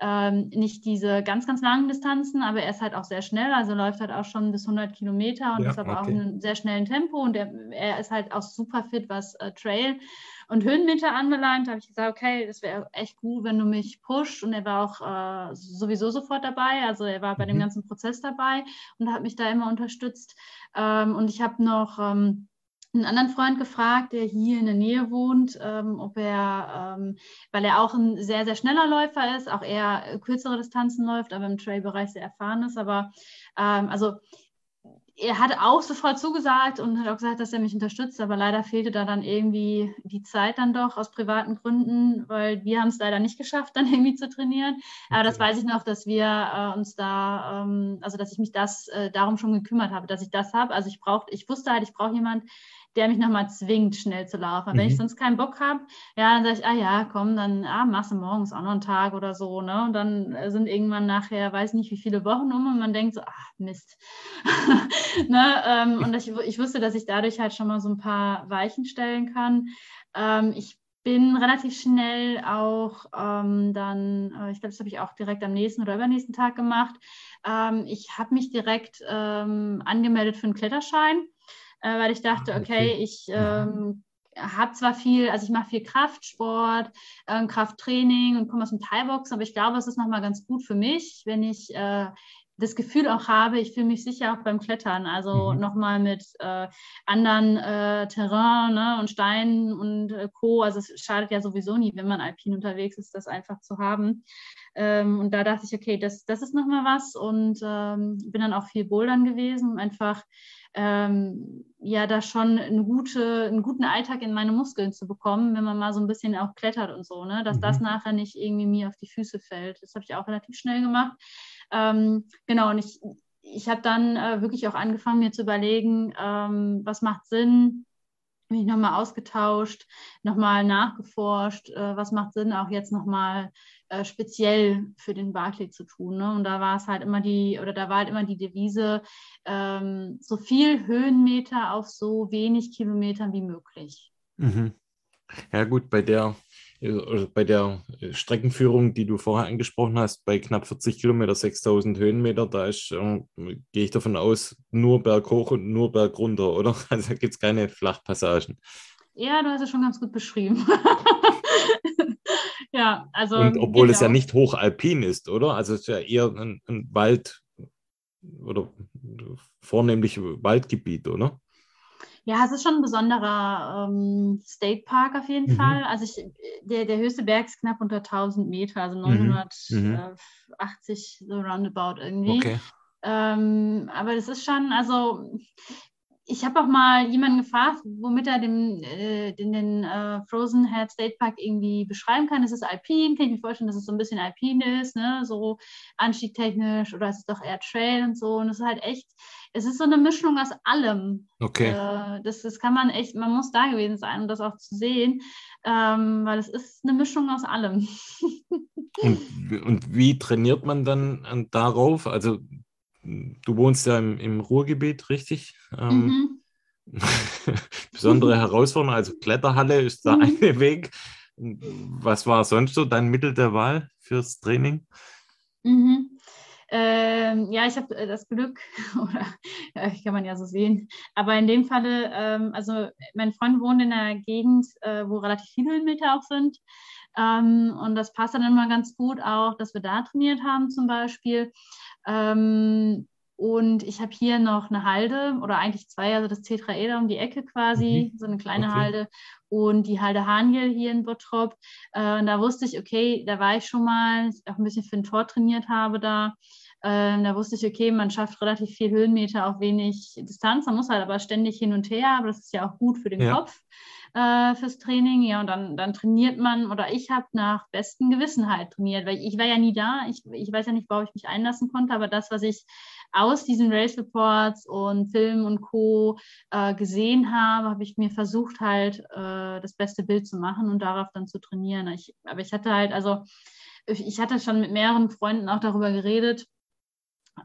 ähm, nicht diese ganz, ganz langen Distanzen, aber er ist halt auch sehr schnell, also läuft halt auch schon bis 100 Kilometer und ja, ist aber okay. auch in einem sehr schnellen Tempo und er, er ist halt auch super fit, was äh, Trail und Höhenmeter anbelangt. Da habe ich gesagt, okay, das wäre echt gut, wenn du mich pusht und er war auch äh, sowieso sofort dabei, also er war bei mhm. dem ganzen Prozess dabei und hat mich da immer unterstützt ähm, und ich habe noch ähm, einen anderen Freund gefragt, der hier in der Nähe wohnt, ähm, ob er, ähm, weil er auch ein sehr, sehr schneller Läufer ist, auch eher kürzere Distanzen läuft, aber im Trail-Bereich sehr erfahren ist. Aber ähm, also er hat auch sofort zugesagt und hat auch gesagt, dass er mich unterstützt, aber leider fehlte da dann irgendwie die Zeit dann doch aus privaten Gründen, weil wir haben es leider nicht geschafft, dann irgendwie zu trainieren. Aber das weiß ich noch, dass wir äh, uns da, ähm, also dass ich mich das äh, darum schon gekümmert habe, dass ich das habe. Also ich brauchte, ich wusste halt, ich brauche jemanden, der mich nochmal zwingt, schnell zu laufen. Mhm. Wenn ich mhm. sonst keinen Bock habe, ja, dann sage ich, ah ja, komm, dann ah, machst du morgens auch noch einen Tag oder so, ne? Und dann sind irgendwann nachher, weiß nicht wie viele Wochen um und man denkt so, ach Mist. ne? Ähm, und ich, ich wusste, dass ich dadurch halt schon mal so ein paar Weichen stellen kann. Ähm, ich bin relativ schnell auch ähm, dann, äh, ich glaube, das habe ich auch direkt am nächsten oder übernächsten Tag gemacht. Ähm, ich habe mich direkt ähm, angemeldet für einen Kletterschein, äh, weil ich dachte, ah, okay, ich mhm. ähm, habe zwar viel, also ich mache viel Kraftsport, äh, Krafttraining und komme aus dem Thai-Boxen, aber ich glaube, es ist nochmal ganz gut für mich, wenn ich äh, das Gefühl auch habe, ich fühle mich sicher auch beim Klettern. Also mhm. nochmal mit äh, anderen äh, Terrain ne, und Steinen und äh, Co. Also es schadet ja sowieso nie, wenn man alpin unterwegs ist, das einfach zu haben. Ähm, und da dachte ich, okay, das, das ist nochmal was und ähm, bin dann auch viel bouldern gewesen, um einfach ähm, ja da schon eine gute, einen guten Alltag in meine Muskeln zu bekommen, wenn man mal so ein bisschen auch klettert und so, ne? dass mhm. das nachher nicht irgendwie mir auf die Füße fällt. Das habe ich auch relativ schnell gemacht. Ähm, genau, und ich, ich habe dann äh, wirklich auch angefangen, mir zu überlegen, ähm, was macht Sinn, mich nochmal ausgetauscht, nochmal nachgeforscht, äh, was macht Sinn, auch jetzt nochmal äh, speziell für den Barclay zu tun. Ne? Und da war es halt immer die, oder da war halt immer die Devise, ähm, so viel Höhenmeter auf so wenig Kilometern wie möglich. Mhm. Ja, gut, bei der also bei der äh, Streckenführung, die du vorher angesprochen hast, bei knapp 40 Kilometer, 6000 Höhenmeter, da ist, äh, gehe ich davon aus, nur berghoch und nur bergunter, oder? Also da gibt es keine Flachpassagen. Ja, du hast es schon ganz gut beschrieben. ja, also. Und obwohl es ja nicht hochalpin ist, oder? Also es ist ja eher ein, ein Wald oder vornehmlich Waldgebiet, oder? Ja, es ist schon ein besonderer ähm, State Park auf jeden mhm. Fall. Also ich, der, der höchste Berg ist knapp unter 1000 Meter, also 980 mhm. mhm. so roundabout irgendwie. Okay. Ähm, aber das ist schon, also ich habe auch mal jemanden gefragt, womit er den, äh, den, den äh, Frozen Head State Park irgendwie beschreiben kann. Ist es alpin? Kann ich mir vorstellen, dass es so ein bisschen alpin ist, ne? so anstiegtechnisch oder ist es doch eher Trail und so. Und es ist halt echt, es ist so eine Mischung aus allem. Okay. Äh, das, das kann man echt, man muss da gewesen sein, um das auch zu sehen, ähm, weil es ist eine Mischung aus allem. und, und wie trainiert man dann darauf? Also du wohnst ja im, im Ruhrgebiet, richtig? Ähm, mhm. besondere Herausforderung, also Kletterhalle ist der mhm. eine Weg. Was war sonst so dein Mittel der Wahl fürs Training? Mhm. Ähm, ja, ich habe äh, das Glück, oder ja, kann man ja so sehen, aber in dem Falle, ähm, also mein Freund wohnt in einer Gegend, äh, wo relativ viele Höhenmeter auch sind. Ähm, und das passt dann immer ganz gut auch, dass wir da trainiert haben zum Beispiel. Ähm, und ich habe hier noch eine Halde oder eigentlich zwei, also das Tetraeder um die Ecke quasi, mhm. so eine kleine okay. Halde und die Halde Haniel hier in Bottrop. Äh, und da wusste ich, okay, da war ich schon mal, auch ein bisschen für ein Tor trainiert habe da. Äh, da wusste ich, okay, man schafft relativ viel Höhenmeter auf wenig Distanz. Man muss halt aber ständig hin und her, aber das ist ja auch gut für den ja. Kopf äh, fürs Training. Ja, und dann, dann trainiert man oder ich habe nach bestem Gewissen halt trainiert, weil ich war ja nie da. Ich, ich weiß ja nicht, worauf ich mich einlassen konnte, aber das, was ich aus diesen Race Reports und Filmen und Co. Äh, gesehen habe, habe ich mir versucht, halt äh, das beste Bild zu machen und darauf dann zu trainieren. Ich, aber ich hatte halt, also ich hatte schon mit mehreren Freunden auch darüber geredet,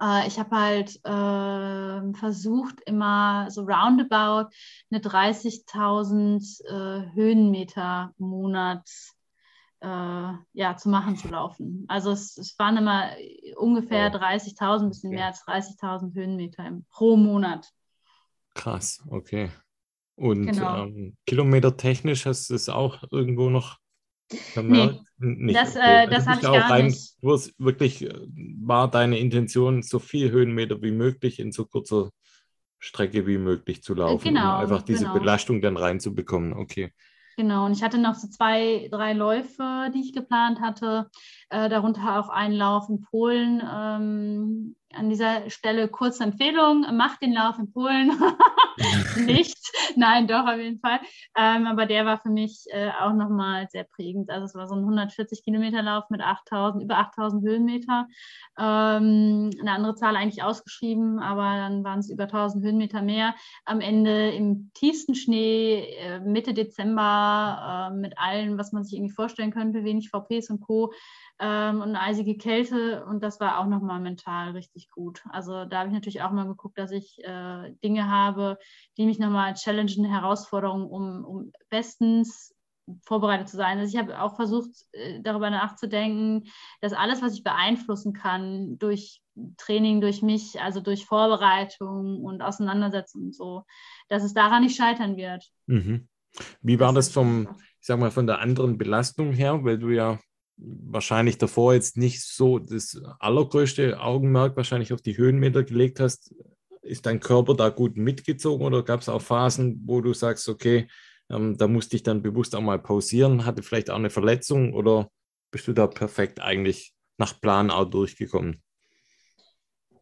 äh, ich habe halt äh, versucht, immer so roundabout eine 30.000 äh, Höhenmeter im Monat äh, ja, zu machen, zu laufen. Also es, es waren immer ungefähr 30.000, ein bisschen okay. mehr als 30.000 Höhenmeter im, pro Monat. Krass, okay. Und genau. ähm, kilometertechnisch hast du es auch irgendwo noch Nee, nicht. das, okay. äh, das also hatte ich gar rein, nicht. Wo es wirklich äh, war deine Intention, so viel Höhenmeter wie möglich in so kurzer Strecke wie möglich zu laufen, genau, um einfach diese genau. Belastung dann reinzubekommen. Okay. Genau, und ich hatte noch so zwei, drei Läufe, die ich geplant hatte, äh, darunter auch einen Lauf in Polen, ähm, an dieser Stelle kurze Empfehlung, macht den Lauf in Polen nicht. Nein, doch, auf jeden Fall. Ähm, aber der war für mich äh, auch nochmal sehr prägend. Also es war so ein 140 Kilometer Lauf mit 8000, über 8000 Höhenmeter. Ähm, eine andere Zahl eigentlich ausgeschrieben, aber dann waren es über 1000 Höhenmeter mehr. Am Ende im tiefsten Schnee, äh, Mitte Dezember, äh, mit allem, was man sich irgendwie vorstellen könnte, wenig VPs und Co ähm, und eine eisige Kälte und das war auch nochmal mental richtig gut. Also da habe ich natürlich auch mal geguckt, dass ich äh, Dinge habe, die mich nochmal challengen, Herausforderungen, um, um bestens vorbereitet zu sein. Also ich habe auch versucht, äh, darüber nachzudenken, dass alles, was ich beeinflussen kann, durch Training, durch mich, also durch Vorbereitung und Auseinandersetzung und so, dass es daran nicht scheitern wird. Mhm. Wie war das, das vom, ich sag mal, von der anderen Belastung her, weil du ja wahrscheinlich davor jetzt nicht so das allergrößte Augenmerk wahrscheinlich auf die Höhenmeter gelegt hast, ist dein Körper da gut mitgezogen oder gab es auch Phasen, wo du sagst, okay, ähm, da musste ich dann bewusst auch mal pausieren, hatte vielleicht auch eine Verletzung oder bist du da perfekt eigentlich nach Plan auch durchgekommen?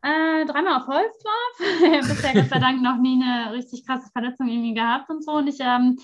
Äh, dreimal auf Holzlauf. Bisher Gott sei Dank noch nie eine richtig krasse Verletzung irgendwie gehabt und so. Und ich ähm,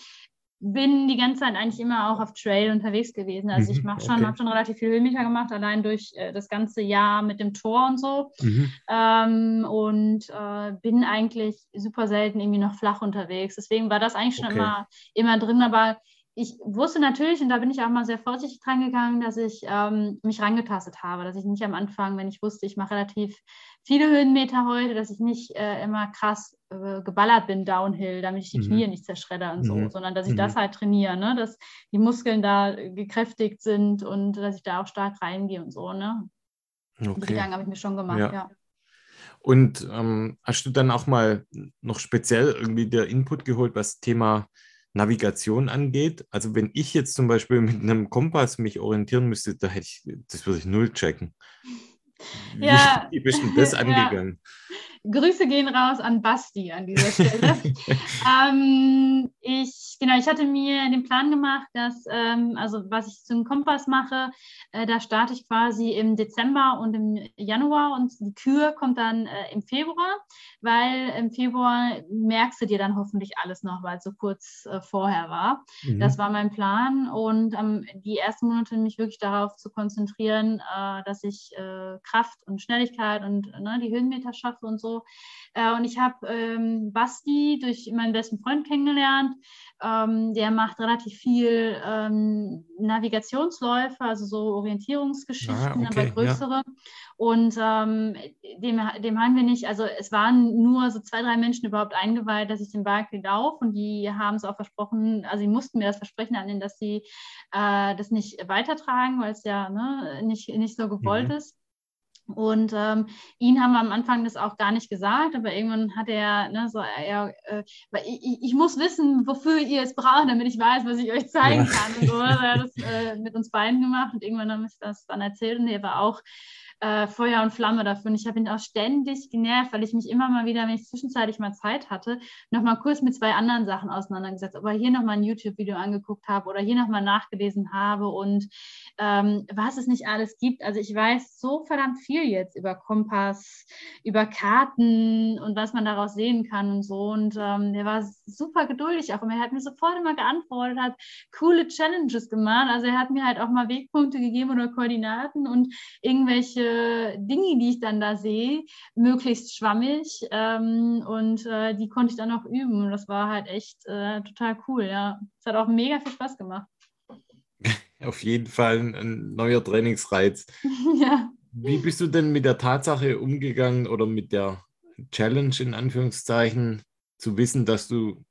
bin die ganze Zeit eigentlich immer auch auf Trail unterwegs gewesen. Also ich mhm, mache schon, okay. habe schon relativ viele Höhenmeter gemacht, allein durch äh, das ganze Jahr mit dem Tor und so. Mhm. Ähm, und äh, bin eigentlich super selten irgendwie noch flach unterwegs. Deswegen war das eigentlich schon okay. immer, immer drin. Aber ich wusste natürlich, und da bin ich auch mal sehr vorsichtig dran gegangen, dass ich ähm, mich rangetastet habe, dass ich nicht am Anfang, wenn ich wusste, ich mache relativ viele Höhenmeter heute, dass ich nicht äh, immer krass äh, geballert bin downhill, damit ich die mhm. Knie nicht zerschredder und so, mhm. sondern dass ich mhm. das halt trainiere, ne? dass die Muskeln da gekräftigt sind und dass ich da auch stark reingehe und so. Ne? Okay. Die Gedanken habe ich mir schon gemacht, ja. ja. Und ähm, hast du dann auch mal noch speziell irgendwie der Input geholt, was Thema Navigation angeht. Also wenn ich jetzt zum Beispiel mit einem Kompass mich orientieren müsste, da hätte ich, das würde ich null checken. Ja. Wie, wie bist du das angegangen? Ja. Grüße gehen raus an Basti an dieser Stelle. ähm, ich, genau, ich hatte mir den Plan gemacht, dass, ähm, also was ich zum Kompass mache, äh, da starte ich quasi im Dezember und im Januar und die Kür kommt dann äh, im Februar, weil im Februar merkst du dir dann hoffentlich alles noch, weil es so kurz äh, vorher war. Mhm. Das war mein Plan und ähm, die ersten Monate mich wirklich darauf zu konzentrieren, äh, dass ich äh, Kraft und Schnelligkeit und ne, die Höhenmeter schaffe und so äh, und ich habe ähm, Basti durch meinen besten Freund kennengelernt. Ähm, der macht relativ viel ähm, Navigationsläufe, also so Orientierungsgeschichten, ah, okay, aber größere. Ja. Und ähm, dem, dem haben wir nicht, also es waren nur so zwei, drei Menschen überhaupt eingeweiht, dass ich den Barclay laufe und die haben es auch versprochen, also sie mussten mir das Versprechen annehmen, dass sie äh, das nicht weitertragen, weil es ja ne, nicht, nicht so gewollt mhm. ist. Und ähm, ihn haben wir am Anfang das auch gar nicht gesagt, aber irgendwann hat er, ne, so, ja, äh, ich, ich, muss wissen, wofür ihr es braucht, damit ich weiß, was ich euch zeigen kann. Und so hat er das äh, mit uns beiden gemacht und irgendwann haben wir das dann erzählt und er war auch äh, Feuer und Flamme dafür. Und ich habe ihn auch ständig genervt, weil ich mich immer mal wieder, wenn ich zwischenzeitlich mal Zeit hatte, nochmal kurz mit zwei anderen Sachen auseinandergesetzt, aber hier nochmal ein YouTube-Video angeguckt habe oder hier nochmal nachgelesen habe und ähm, was es nicht alles gibt. Also ich weiß so verdammt viel jetzt über Kompass, über Karten und was man daraus sehen kann und so. Und ähm, der war super geduldig auch. Und er hat mir sofort immer geantwortet, hat coole Challenges gemacht. Also er hat mir halt auch mal Wegpunkte gegeben oder Koordinaten und irgendwelche Dinge, die ich dann da sehe, möglichst schwammig. Ähm, und äh, die konnte ich dann auch üben. Und das war halt echt äh, total cool, ja. Es hat auch mega viel Spaß gemacht. Auf jeden Fall ein neuer Trainingsreiz. ja. Wie bist du denn mit der Tatsache umgegangen oder mit der Challenge in Anführungszeichen, zu wissen, dass du,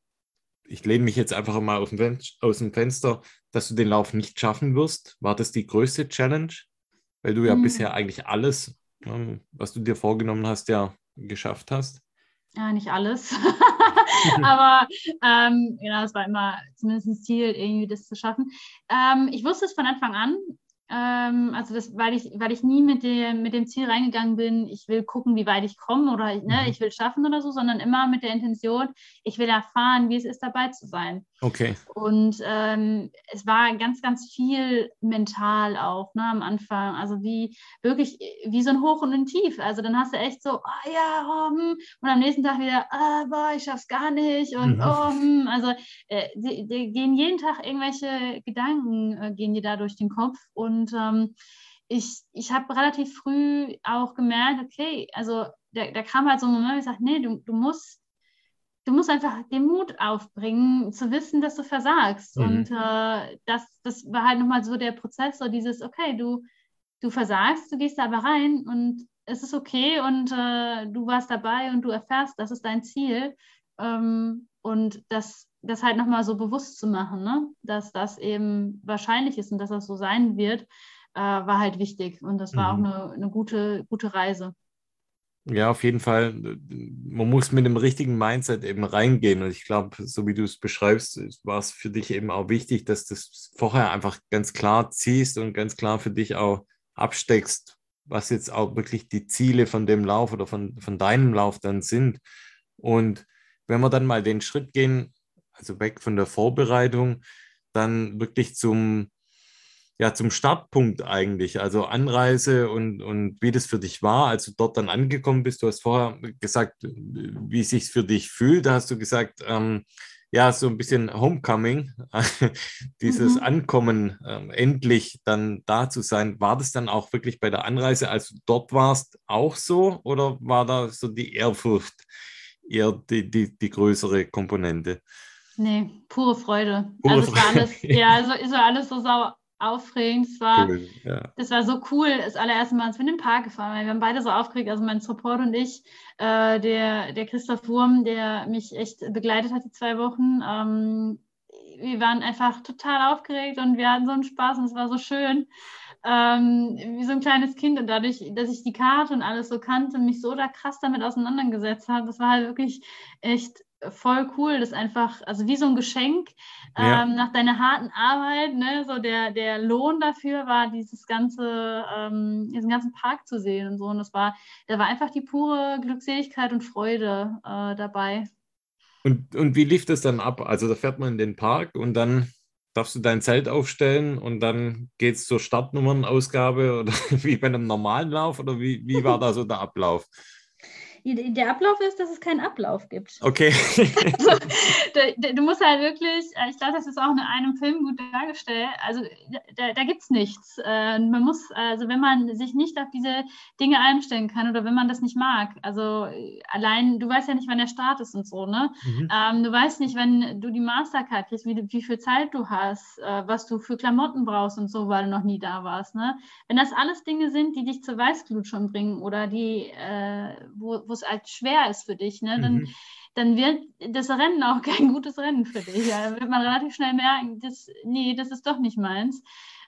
ich lehne mich jetzt einfach mal aus dem Fenster, dass du den Lauf nicht schaffen wirst? War das die größte Challenge? Weil du ja mhm. bisher eigentlich alles, ähm, was du dir vorgenommen hast, ja geschafft hast. Ja, nicht alles. Aber ähm, genau, es war immer zumindest ein Ziel, irgendwie das zu schaffen. Ähm, ich wusste es von Anfang an. Ähm, also das, weil ich, weil ich nie mit dem, mit dem Ziel reingegangen bin, ich will gucken, wie weit ich komme oder ne, mhm. ich will schaffen oder so, sondern immer mit der Intention, ich will erfahren, wie es ist, dabei zu sein. Okay. Und ähm, es war ganz, ganz viel mental auch ne, am Anfang. Also wie wirklich wie so ein Hoch und ein Tief. Also dann hast du echt so, oh ja, oh, hm. und am nächsten Tag wieder, ah, boah, ich schaff's gar nicht. Und mhm. oh, hm. also äh, die, die, gehen jeden Tag irgendwelche Gedanken, äh, gehen dir da durch den Kopf. Und ähm, ich, ich habe relativ früh auch gemerkt, okay, also da, da kam halt so ein Moment, wo ich sage, nee, du, du musst du musst einfach den Mut aufbringen, zu wissen, dass du versagst. Mhm. Und äh, das, das war halt nochmal so der Prozess, so dieses, okay, du, du versagst, du gehst da aber rein und es ist okay und äh, du warst dabei und du erfährst, das ist dein Ziel. Ähm, und das, das halt nochmal so bewusst zu machen, ne? dass das eben wahrscheinlich ist und dass das so sein wird, äh, war halt wichtig. Und das war mhm. auch eine, eine gute, gute Reise. Ja, auf jeden Fall. Man muss mit dem richtigen Mindset eben reingehen. Und ich glaube, so wie du es beschreibst, war es für dich eben auch wichtig, dass du es vorher einfach ganz klar ziehst und ganz klar für dich auch absteckst, was jetzt auch wirklich die Ziele von dem Lauf oder von, von deinem Lauf dann sind. Und wenn wir dann mal den Schritt gehen, also weg von der Vorbereitung, dann wirklich zum, ja, zum Startpunkt eigentlich, also Anreise und, und wie das für dich war, als du dort dann angekommen bist. Du hast vorher gesagt, wie es sich für dich fühlt. Da hast du gesagt, ähm, ja, so ein bisschen Homecoming, dieses mhm. Ankommen, ähm, endlich dann da zu sein. War das dann auch wirklich bei der Anreise, als du dort warst, auch so? Oder war da so die Ehrfurcht eher die, die, die größere Komponente? Nee, pure Freude. Pure also war alles, ja, also ist alles so sauer aufregend. Es war, cool, ja. Das war so cool, das allererste Mal, als wir in den Park gefahren sind. Wir haben beide so aufgeregt, also mein Support und ich, äh, der, der Christoph Wurm, der mich echt begleitet hat die zwei Wochen. Ähm, wir waren einfach total aufgeregt und wir hatten so einen Spaß und es war so schön. Ähm, wie so ein kleines Kind und dadurch, dass ich die Karte und alles so kannte und mich so da krass damit auseinandergesetzt habe, das war halt wirklich echt voll cool, das einfach, also wie so ein Geschenk ja. ähm, nach deiner harten Arbeit, ne, so der, der Lohn dafür war, dieses ganze, ähm, diesen ganzen Park zu sehen und so. Und das war, da war einfach die pure Glückseligkeit und Freude äh, dabei. Und, und wie lief das dann ab? Also da fährt man in den Park und dann darfst du dein Zelt aufstellen und dann geht es zur Startnummernausgabe oder wie bei einem normalen Lauf oder wie, wie war da so der Ablauf? Der Ablauf ist, dass es keinen Ablauf gibt. Okay. also, du, du, musst halt wirklich, äh, ich glaube, das ist auch in einem Film gut dargestellt, also da, da gibt es nichts. Äh, man muss, also wenn man sich nicht auf diese Dinge einstellen kann oder wenn man das nicht mag, also allein, du weißt ja nicht, wann der Start ist und so, ne? Mhm. Ähm, du weißt nicht, wenn du die Mastercard kriegst, wie, wie viel Zeit du hast, äh, was du für Klamotten brauchst und so, weil du noch nie da warst, ne? Wenn das alles Dinge sind, die dich zur Weißglut schon bringen oder die, äh, wo, wo es halt schwer ist für dich, ne, dann, mhm. dann wird das Rennen auch kein gutes Rennen für dich. Ja. Da wird man relativ schnell merken, das, nee, das ist doch nicht meins.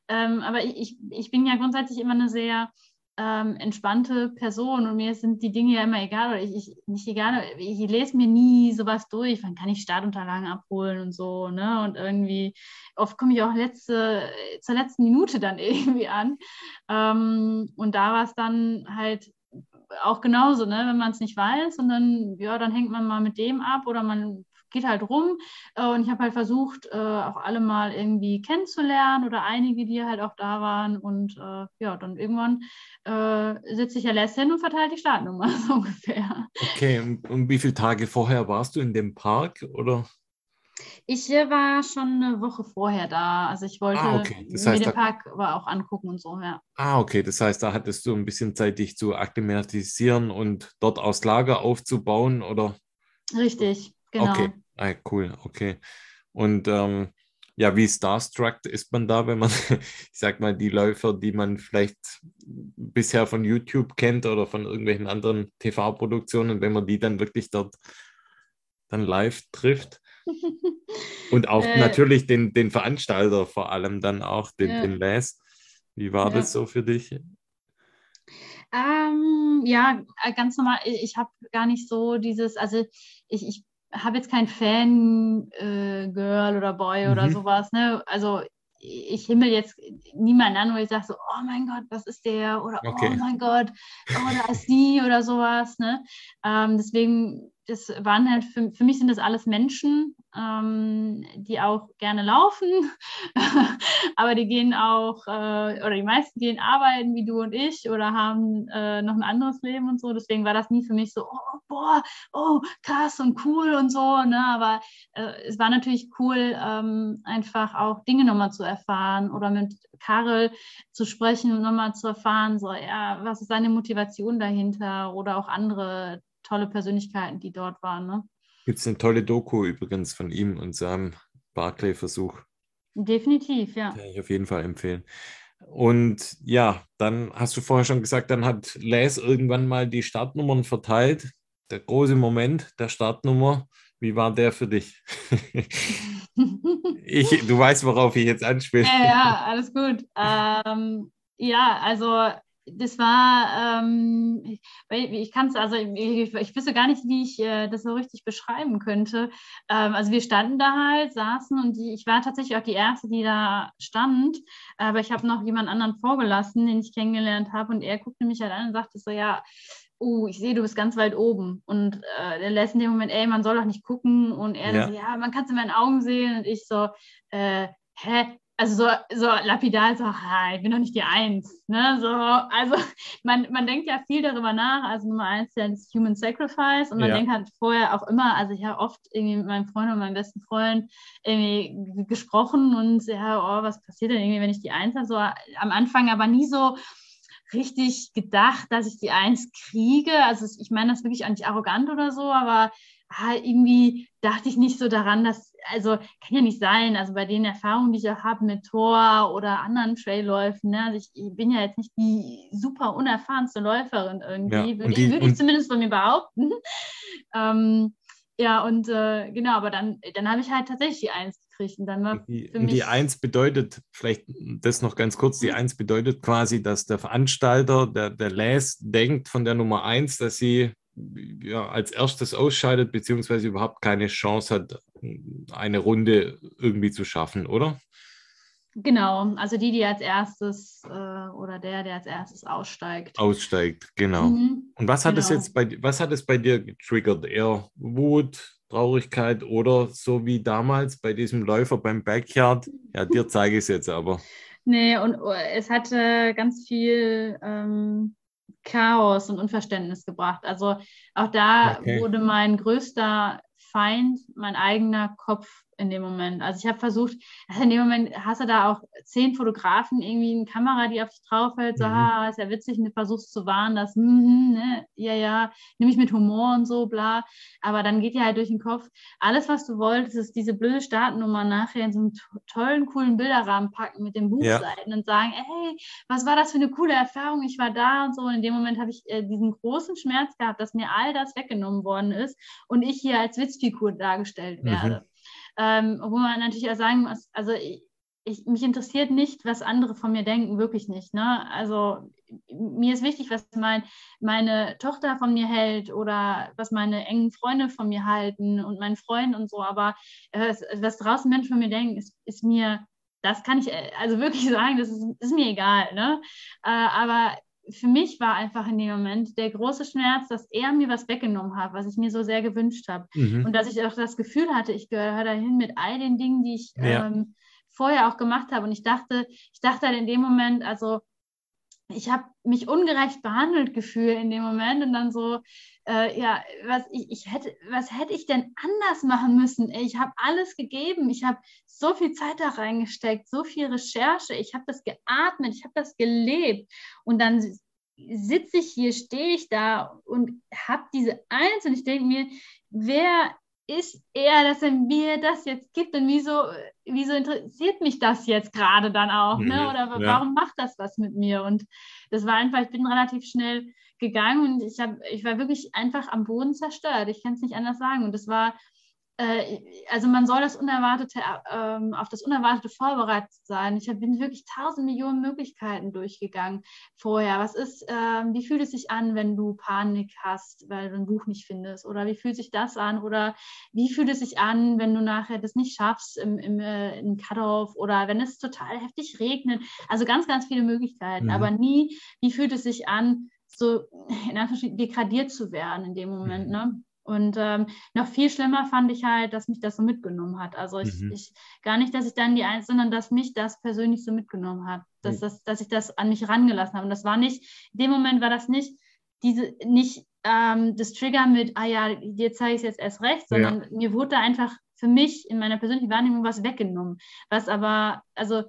Ähm, aber ich, ich bin ja grundsätzlich immer eine sehr ähm, entspannte Person und mir sind die Dinge ja immer egal oder ich, ich nicht egal, ich lese mir nie sowas durch, wann kann ich Startunterlagen abholen und so, ne? Und irgendwie, oft komme ich auch letzte, zur letzten Minute dann irgendwie an. Ähm, und da war es dann halt auch genauso, ne? wenn man es nicht weiß und dann, ja, dann hängt man mal mit dem ab oder man geht halt rum. Äh, und ich habe halt versucht, äh, auch alle mal irgendwie kennenzulernen oder einige, die halt auch da waren. Und äh, ja, dann irgendwann äh, sitze ich ja lässt hin und verteile die Startnummer so ungefähr. Okay, und wie viele Tage vorher warst du in dem Park oder? Ich war schon eine Woche vorher da. Also ich wollte ah, okay. das heißt, mir den Park aber auch angucken und so, ja. Ah, okay. Das heißt, da hattest du ein bisschen Zeit, dich zu akklimatisieren und dort aus Lager aufzubauen, oder? Richtig, genau. Okay, ah, cool, okay. Und ähm, ja, wie starstruck ist man da, wenn man, ich sag mal, die Läufer, die man vielleicht bisher von YouTube kennt oder von irgendwelchen anderen TV-Produktionen, wenn man die dann wirklich dort dann live trifft? Und auch äh, natürlich den, den Veranstalter vor allem dann auch, den, ja. den Les. Wie war ja. das so für dich? Ähm, ja, äh, ganz normal. Ich habe gar nicht so dieses, also ich, ich habe jetzt kein Fan-Girl äh, oder Boy mhm. oder sowas. Ne? Also ich himmel jetzt niemanden an, wo ich sage so, oh mein Gott, was ist der? Oder oh okay. oh mein Gott, oh, da ist die oder sowas. Ne? Ähm, deswegen das waren halt, für, für mich sind das alles Menschen, ähm, die auch gerne laufen, aber die gehen auch, äh, oder die meisten gehen arbeiten wie du und ich oder haben äh, noch ein anderes Leben und so. Deswegen war das nie für mich so, oh, boah, oh, krass und cool und so. Ne? Aber äh, es war natürlich cool, ähm, einfach auch Dinge nochmal zu erfahren oder mit Karel zu sprechen und nochmal zu erfahren, so, ja, was ist seine Motivation dahinter oder auch andere tolle Persönlichkeiten, die dort waren. Ne? Gibt es eine tolle Doku übrigens von ihm und seinem Barclay-Versuch. Definitiv, ja. Kann ich auf jeden Fall empfehlen. Und ja, dann hast du vorher schon gesagt, dann hat Les irgendwann mal die Startnummern verteilt. Der große Moment der Startnummer. Wie war der für dich? ich, du weißt, worauf ich jetzt anspiele. Ja, ja alles gut. Ähm, ja, also das war, ähm, ich, kann es, also ich, ich, wüsste gar nicht, wie ich äh, das so richtig beschreiben könnte. Ähm, also wir standen da halt, saßen und die, ich war tatsächlich auch die Erste, die da stand, aber ich habe noch jemand anderen vorgelassen, den ich kennengelernt habe und er guckte mich halt an und sagte so, ja, oh, ich sehe, du bist ganz weit oben. Und äh, der lässt in dem Moment, ey, man soll doch nicht gucken. Und er ja, so, ja man kann es in meinen Augen sehen. Und ich so, äh, hä, also so, so lapidar, so, ha, ich bin doch nicht die Eins. Ne? So, also man, man denkt ja viel darüber nach. Also Nummer eins ist ja das Human Sacrifice und man ja. denkt halt vorher auch immer, also ich habe oft irgendwie mit meinem Freund und meinem besten Freund irgendwie gesprochen und ja, oh, was passiert denn irgendwie, wenn ich die Eins habe? So am Anfang aber nie so richtig gedacht, dass ich die Eins kriege. Also ich meine das wirklich auch nicht arrogant oder so, aber ah, irgendwie dachte ich nicht so daran, dass, also kann ja nicht sein, also bei den Erfahrungen, die ich auch habe mit Tor oder anderen Trailläufen, ne, also ich, ich, bin ja jetzt nicht die super unerfahrenste Läuferin irgendwie, ja, würde, die, würd ich zumindest von mir behaupten. ähm, ja, und äh, genau, aber dann, dann habe ich halt tatsächlich die Eins gekriegt. Und dann war die, die Eins bedeutet, vielleicht das noch ganz kurz, die mhm. Eins bedeutet quasi, dass der Veranstalter, der, der Les, denkt von der Nummer Eins, dass sie ja, als erstes ausscheidet, beziehungsweise überhaupt keine Chance hat, eine Runde irgendwie zu schaffen, oder? Genau, also die, die als erstes äh, oder der, der als erstes aussteigt. Aussteigt, genau. Mhm, Und was hat genau. es jetzt bei was hat es bei dir getriggert? Eher Wut, Traurigkeit oder so wie damals bei diesem Läufer beim Backyard? Ja, dir zeige ich es jetzt aber. Nee, und oh, es hatte ganz viel ähm, Chaos und Unverständnis gebracht. Also auch da okay. wurde mein größter Feind mein eigener Kopf in dem Moment. Also ich habe versucht, also in dem Moment hast du da auch zehn Fotografen, irgendwie eine Kamera, die auf dich drauf hält, so, mhm. ah, ist ja witzig, und du versuchst zu warnen, dass, mm, ne, ja, ja, nehme ich mit Humor und so, bla. Aber dann geht dir halt durch den Kopf, alles, was du wolltest, ist diese blöde Startnummer nachher in so einen tollen, coolen Bilderrahmen packen mit den Buchseiten ja. und sagen, ey, was war das für eine coole Erfahrung, ich war da und so. Und in dem Moment habe ich äh, diesen großen Schmerz gehabt, dass mir all das weggenommen worden ist und ich hier als Witzfigur dargestellt mhm. werde. Mhm. Ähm, wo man natürlich auch sagen muss, also ich, ich, mich interessiert nicht, was andere von mir denken, wirklich nicht. Ne? Also mir ist wichtig, was mein, meine Tochter von mir hält oder was meine engen Freunde von mir halten und mein Freund und so. Aber äh, was, draußen Menschen von mir denken, ist, ist mir, das kann ich äh, also wirklich sagen, das ist, ist mir egal. Ne? Äh, aber für mich war einfach in dem Moment der große Schmerz, dass er mir was weggenommen hat, was ich mir so sehr gewünscht habe. Mhm. Und dass ich auch das Gefühl hatte, ich gehöre dahin mit all den Dingen, die ich ja. ähm, vorher auch gemacht habe. Und ich dachte, ich dachte halt in dem Moment, also ich habe mich ungerecht behandelt gefühlt in dem Moment und dann so, äh, ja, was ich, ich hätte, was hätte ich denn anders machen müssen? Ich habe alles gegeben, ich habe so viel Zeit da reingesteckt, so viel Recherche, ich habe das geatmet, ich habe das gelebt und dann sitze ich hier, stehe ich da und habe diese Eins und ich denke mir, wer ist er, dass er mir das jetzt gibt und wieso, wieso interessiert mich das jetzt gerade dann auch, ne? Mhm, oder ja. warum macht das was mit mir? Und das war einfach, ich bin relativ schnell gegangen und ich, hab, ich war wirklich einfach am Boden zerstört. Ich kann es nicht anders sagen. Und das war äh, also man soll das Unerwartete, ähm, auf das Unerwartete vorbereitet sein. Ich bin wirklich tausend Millionen Möglichkeiten durchgegangen vorher. Was ist, ähm, wie fühlt es sich an, wenn du Panik hast, weil du ein Buch nicht findest? Oder wie fühlt sich das an? Oder wie fühlt es sich an, wenn du nachher das nicht schaffst im, im, äh, im Cut-Off oder wenn es total heftig regnet? Also ganz, ganz viele Möglichkeiten, mhm. aber nie, wie fühlt es sich an, so in degradiert zu werden in dem Moment, mhm. ne? Und ähm, noch viel schlimmer fand ich halt, dass mich das so mitgenommen hat. Also ich, mhm. ich gar nicht, dass ich dann die Eins, sondern dass mich das persönlich so mitgenommen hat. Dass, mhm. das, dass ich das an mich rangelassen habe. Und das war nicht, in dem Moment war das nicht diese, nicht ähm, das Trigger mit, ah ja, dir zeige ich es jetzt erst recht, sondern ja. mir wurde da einfach für mich in meiner persönlichen Wahrnehmung was weggenommen. Was aber, also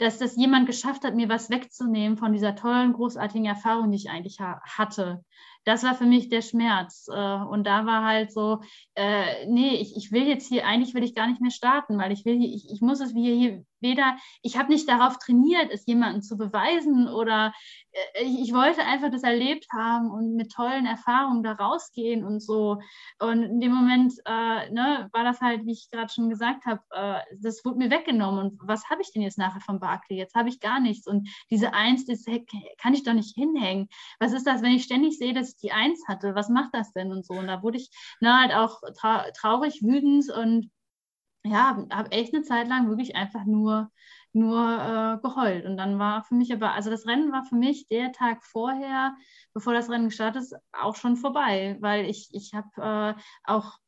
dass das jemand geschafft hat, mir was wegzunehmen von dieser tollen, großartigen Erfahrung, die ich eigentlich ha hatte das war für mich der Schmerz. Äh, und da war halt so, äh, nee, ich, ich will jetzt hier, eigentlich will ich gar nicht mehr starten, weil ich will hier, ich, ich muss es wie hier weder, ich habe nicht darauf trainiert, es jemandem zu beweisen oder äh, ich, ich, wollte einfach das erlebt haben und mit tollen Erfahrungen da rausgehen und so. Und in dem Moment äh, ne, war das halt, wie ich gerade schon gesagt habe, äh, das wurde mir weggenommen. Und was habe ich denn jetzt nachher von Barclay? Jetzt habe ich gar nichts. Und diese Eins, das kann ich doch nicht hinhängen. Was ist das, wenn ich ständig sehe, dass ich die Eins hatte? Was macht das denn und so? Und da wurde ich ne, halt auch tra traurig, wütend und ja, habe echt eine Zeit lang wirklich einfach nur, nur äh, geheult. Und dann war für mich aber, also das Rennen war für mich der Tag vorher, bevor das Rennen gestartet ist, auch schon vorbei, weil ich, ich habe äh, auch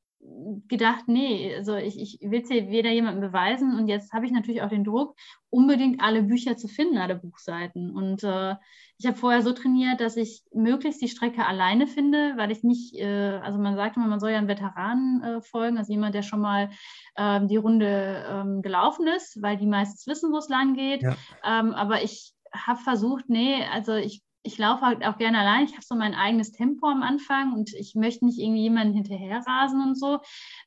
gedacht, nee, also ich, ich will es hier weder jemandem beweisen und jetzt habe ich natürlich auch den Druck, unbedingt alle Bücher zu finden, alle Buchseiten. Und äh, ich habe vorher so trainiert, dass ich möglichst die Strecke alleine finde, weil ich nicht, äh, also man sagt immer, man soll ja einen Veteranen äh, folgen, also jemand, der schon mal ähm, die Runde ähm, gelaufen ist, weil die meistens wissen, wo es lang geht. Ja. Ähm, aber ich habe versucht, nee, also ich ich laufe halt auch gerne allein. Ich habe so mein eigenes Tempo am Anfang und ich möchte nicht irgendwie jemanden hinterher rasen und so,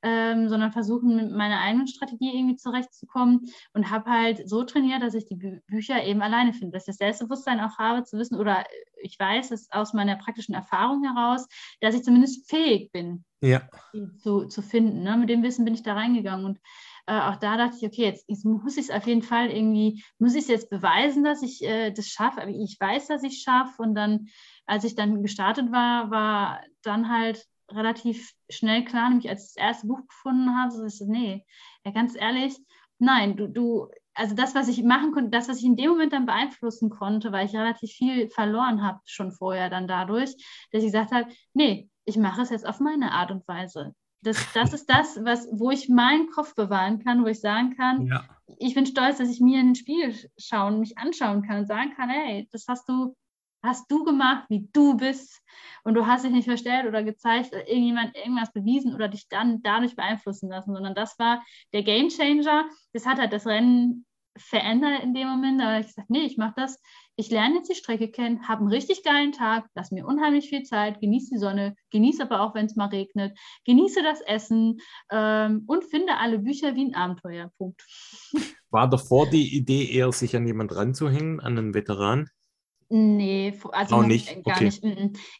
ähm, sondern versuchen, mit meiner eigenen Strategie irgendwie zurechtzukommen und habe halt so trainiert, dass ich die Bü Bücher eben alleine finde, dass ich das Selbstbewusstsein auch habe, zu wissen oder ich weiß es aus meiner praktischen Erfahrung heraus, dass ich zumindest fähig bin, ja. zu, zu finden. Ne? Mit dem Wissen bin ich da reingegangen und äh, auch da dachte ich, okay, jetzt, jetzt muss ich es auf jeden Fall irgendwie, muss ich es jetzt beweisen, dass ich äh, das schaffe, aber ich weiß, dass ich es schaffe. Und dann, als ich dann gestartet war, war dann halt relativ schnell klar, nämlich als ich das erste Buch gefunden habe, so ist nee, ja, ganz ehrlich, nein, du, du, also das, was ich machen konnte, das, was ich in dem Moment dann beeinflussen konnte, weil ich relativ viel verloren habe schon vorher dann dadurch, dass ich gesagt habe, nee, ich mache es jetzt auf meine Art und Weise das, das ist das, was, wo ich meinen Kopf bewahren kann, wo ich sagen kann, ja. ich bin stolz, dass ich mir in den Spiegel schauen, mich anschauen kann und sagen kann, hey, das hast du, hast du gemacht, wie du bist und du hast dich nicht verstellt oder gezeigt, irgendjemand irgendwas bewiesen oder dich dann dadurch beeinflussen lassen, sondern das war der Game Changer. Das hat halt das Rennen verändert in dem Moment, aber ich gesagt, nee, ich mache das ich lerne jetzt die Strecke kennen, habe einen richtig geilen Tag, lass mir unheimlich viel Zeit, genieße die Sonne, genieße aber auch, wenn es mal regnet, genieße das Essen ähm, und finde alle Bücher wie ein Abenteuer. Punkt. War davor die Idee eher, sich an jemand ranzuhängen, an einen Veteran? Nee, also auch nicht. gar okay. nicht.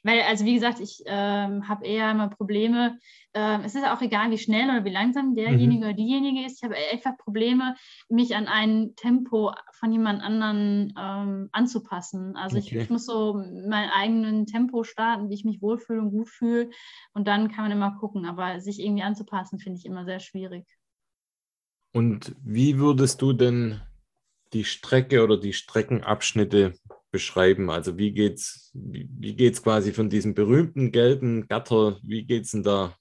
Weil, also wie gesagt, ich ähm, habe eher immer Probleme. Ähm, es ist auch egal, wie schnell oder wie langsam derjenige mhm. oder diejenige ist. Ich habe einfach Probleme, mich an ein Tempo von jemand anderen ähm, anzupassen. Also okay. ich, ich, muss so mein eigenen Tempo starten, wie ich mich wohlfühle und gut fühle. Und dann kann man immer gucken. Aber sich irgendwie anzupassen, finde ich immer sehr schwierig. Und wie würdest du denn die Strecke oder die Streckenabschnitte beschreiben? Also wie geht's, wie, wie geht's quasi von diesem berühmten gelben Gatter, wie geht's denn da,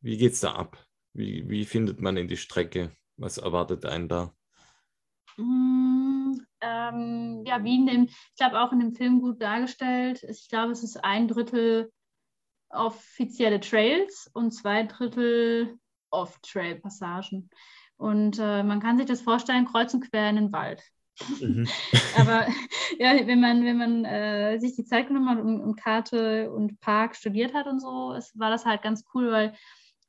wie geht's da ab? Wie, wie findet man in die Strecke? Was erwartet einen da? Mm, ähm, ja, wie in dem, ich glaube auch in dem Film gut dargestellt. Ich glaube, es ist ein Drittel offizielle Trails und zwei Drittel Off-Trail-Passagen. Und äh, man kann sich das vorstellen, kreuz und quer in den Wald. Mhm. Aber ja, wenn man, wenn man äh, sich die Zeit genommen hat und, und, Karte und Park studiert hat und so, es, war das halt ganz cool, weil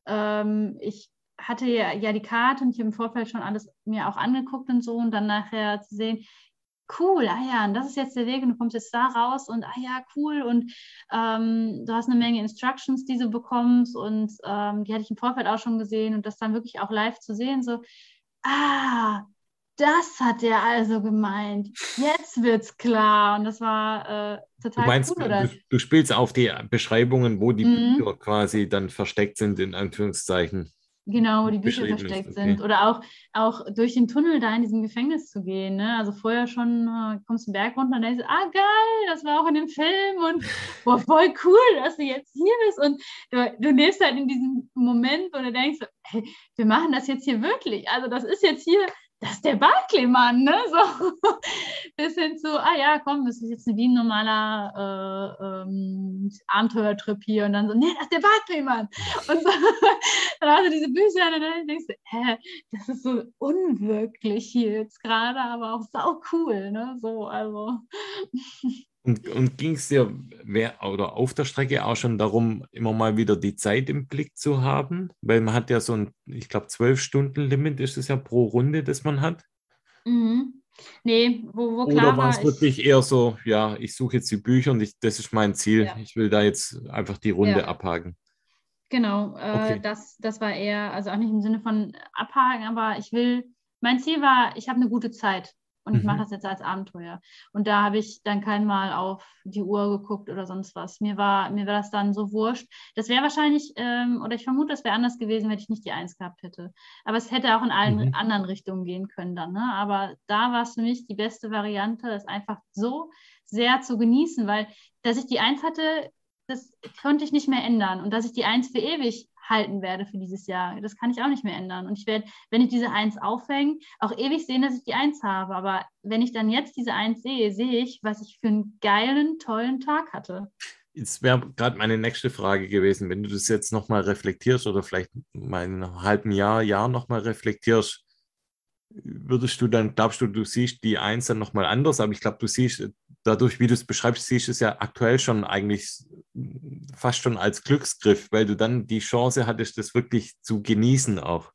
ähm, ich hatte ja, ja die Karte und ich habe im Vorfeld schon alles mir auch angeguckt und so und dann nachher zu sehen, cool, ah ja, und das ist jetzt der Weg und du kommst jetzt da raus und ah ja, cool und ähm, du hast eine Menge Instructions, die du bekommst und ähm, die hatte ich im Vorfeld auch schon gesehen und das dann wirklich auch live zu sehen, so, ah, das hat er also gemeint. Jetzt wird's klar. Und das war äh, total du meinst, cool, oder? Du, du, spielst auf die Beschreibungen, wo die mhm. Bücher quasi dann versteckt sind, in Anführungszeichen. Genau, wo die Bücher versteckt okay. sind. Oder auch, auch durch den Tunnel da in diesem Gefängnis zu gehen. Ne? Also vorher schon äh, kommst du den Berg runter und denkst, ah geil, das war auch in dem Film und boah, voll cool, dass du jetzt hier bist. Und du, du lebst halt in diesem Moment, wo du denkst, hey, wir machen das jetzt hier wirklich. Also das ist jetzt hier das ist der Barclay-Mann, ne? So bis hin zu, ah ja, komm, das ist jetzt wie ein normaler äh, ähm, Abenteuertrip hier und dann so, nee, das ist der Barclay-Mann. Und so, dann hast du diese Bücher und dann denkst du, hä, das ist so unwirklich hier jetzt gerade, aber auch sau cool, ne? So, also. Und, und ging es dir wer, oder auf der Strecke auch schon darum, immer mal wieder die Zeit im Blick zu haben? Weil man hat ja so ein, ich glaube, zwölf Stunden Limit ist es ja pro Runde, das man hat. Mhm. Nee, wo, wo klar Oder war es wirklich eher so, ja, ich suche jetzt die Bücher und ich, das ist mein Ziel. Ja. Ich will da jetzt einfach die Runde ja. abhaken. Genau, äh, okay. das, das war eher, also auch nicht im Sinne von abhaken, aber ich will, mein Ziel war, ich habe eine gute Zeit und mhm. ich mache das jetzt als Abenteuer. Und da habe ich dann kein Mal auf die Uhr geguckt oder sonst was. Mir war, mir war das dann so wurscht. Das wäre wahrscheinlich, ähm, oder ich vermute, das wäre anders gewesen, wenn ich nicht die Eins gehabt hätte. Aber es hätte auch in allen mhm. anderen Richtungen gehen können dann. Ne? Aber da war es für mich die beste Variante, das einfach so sehr zu genießen, weil dass ich die Eins hatte, das konnte ich nicht mehr ändern. Und dass ich die Eins für ewig halten werde für dieses Jahr. Das kann ich auch nicht mehr ändern. Und ich werde, wenn ich diese Eins aufhänge, auch ewig sehen, dass ich die Eins habe. Aber wenn ich dann jetzt diese Eins sehe, sehe ich, was ich für einen geilen, tollen Tag hatte. Jetzt wäre gerade meine nächste Frage gewesen, wenn du das jetzt nochmal reflektierst oder vielleicht mal in einem halben Jahr, Jahr nochmal reflektierst, würdest du dann, glaubst du, du siehst die Eins dann nochmal anders, aber ich glaube, du siehst dadurch, wie du es beschreibst, siehst du es ja aktuell schon eigentlich fast schon als Glücksgriff, weil du dann die Chance hattest, das wirklich zu genießen auch.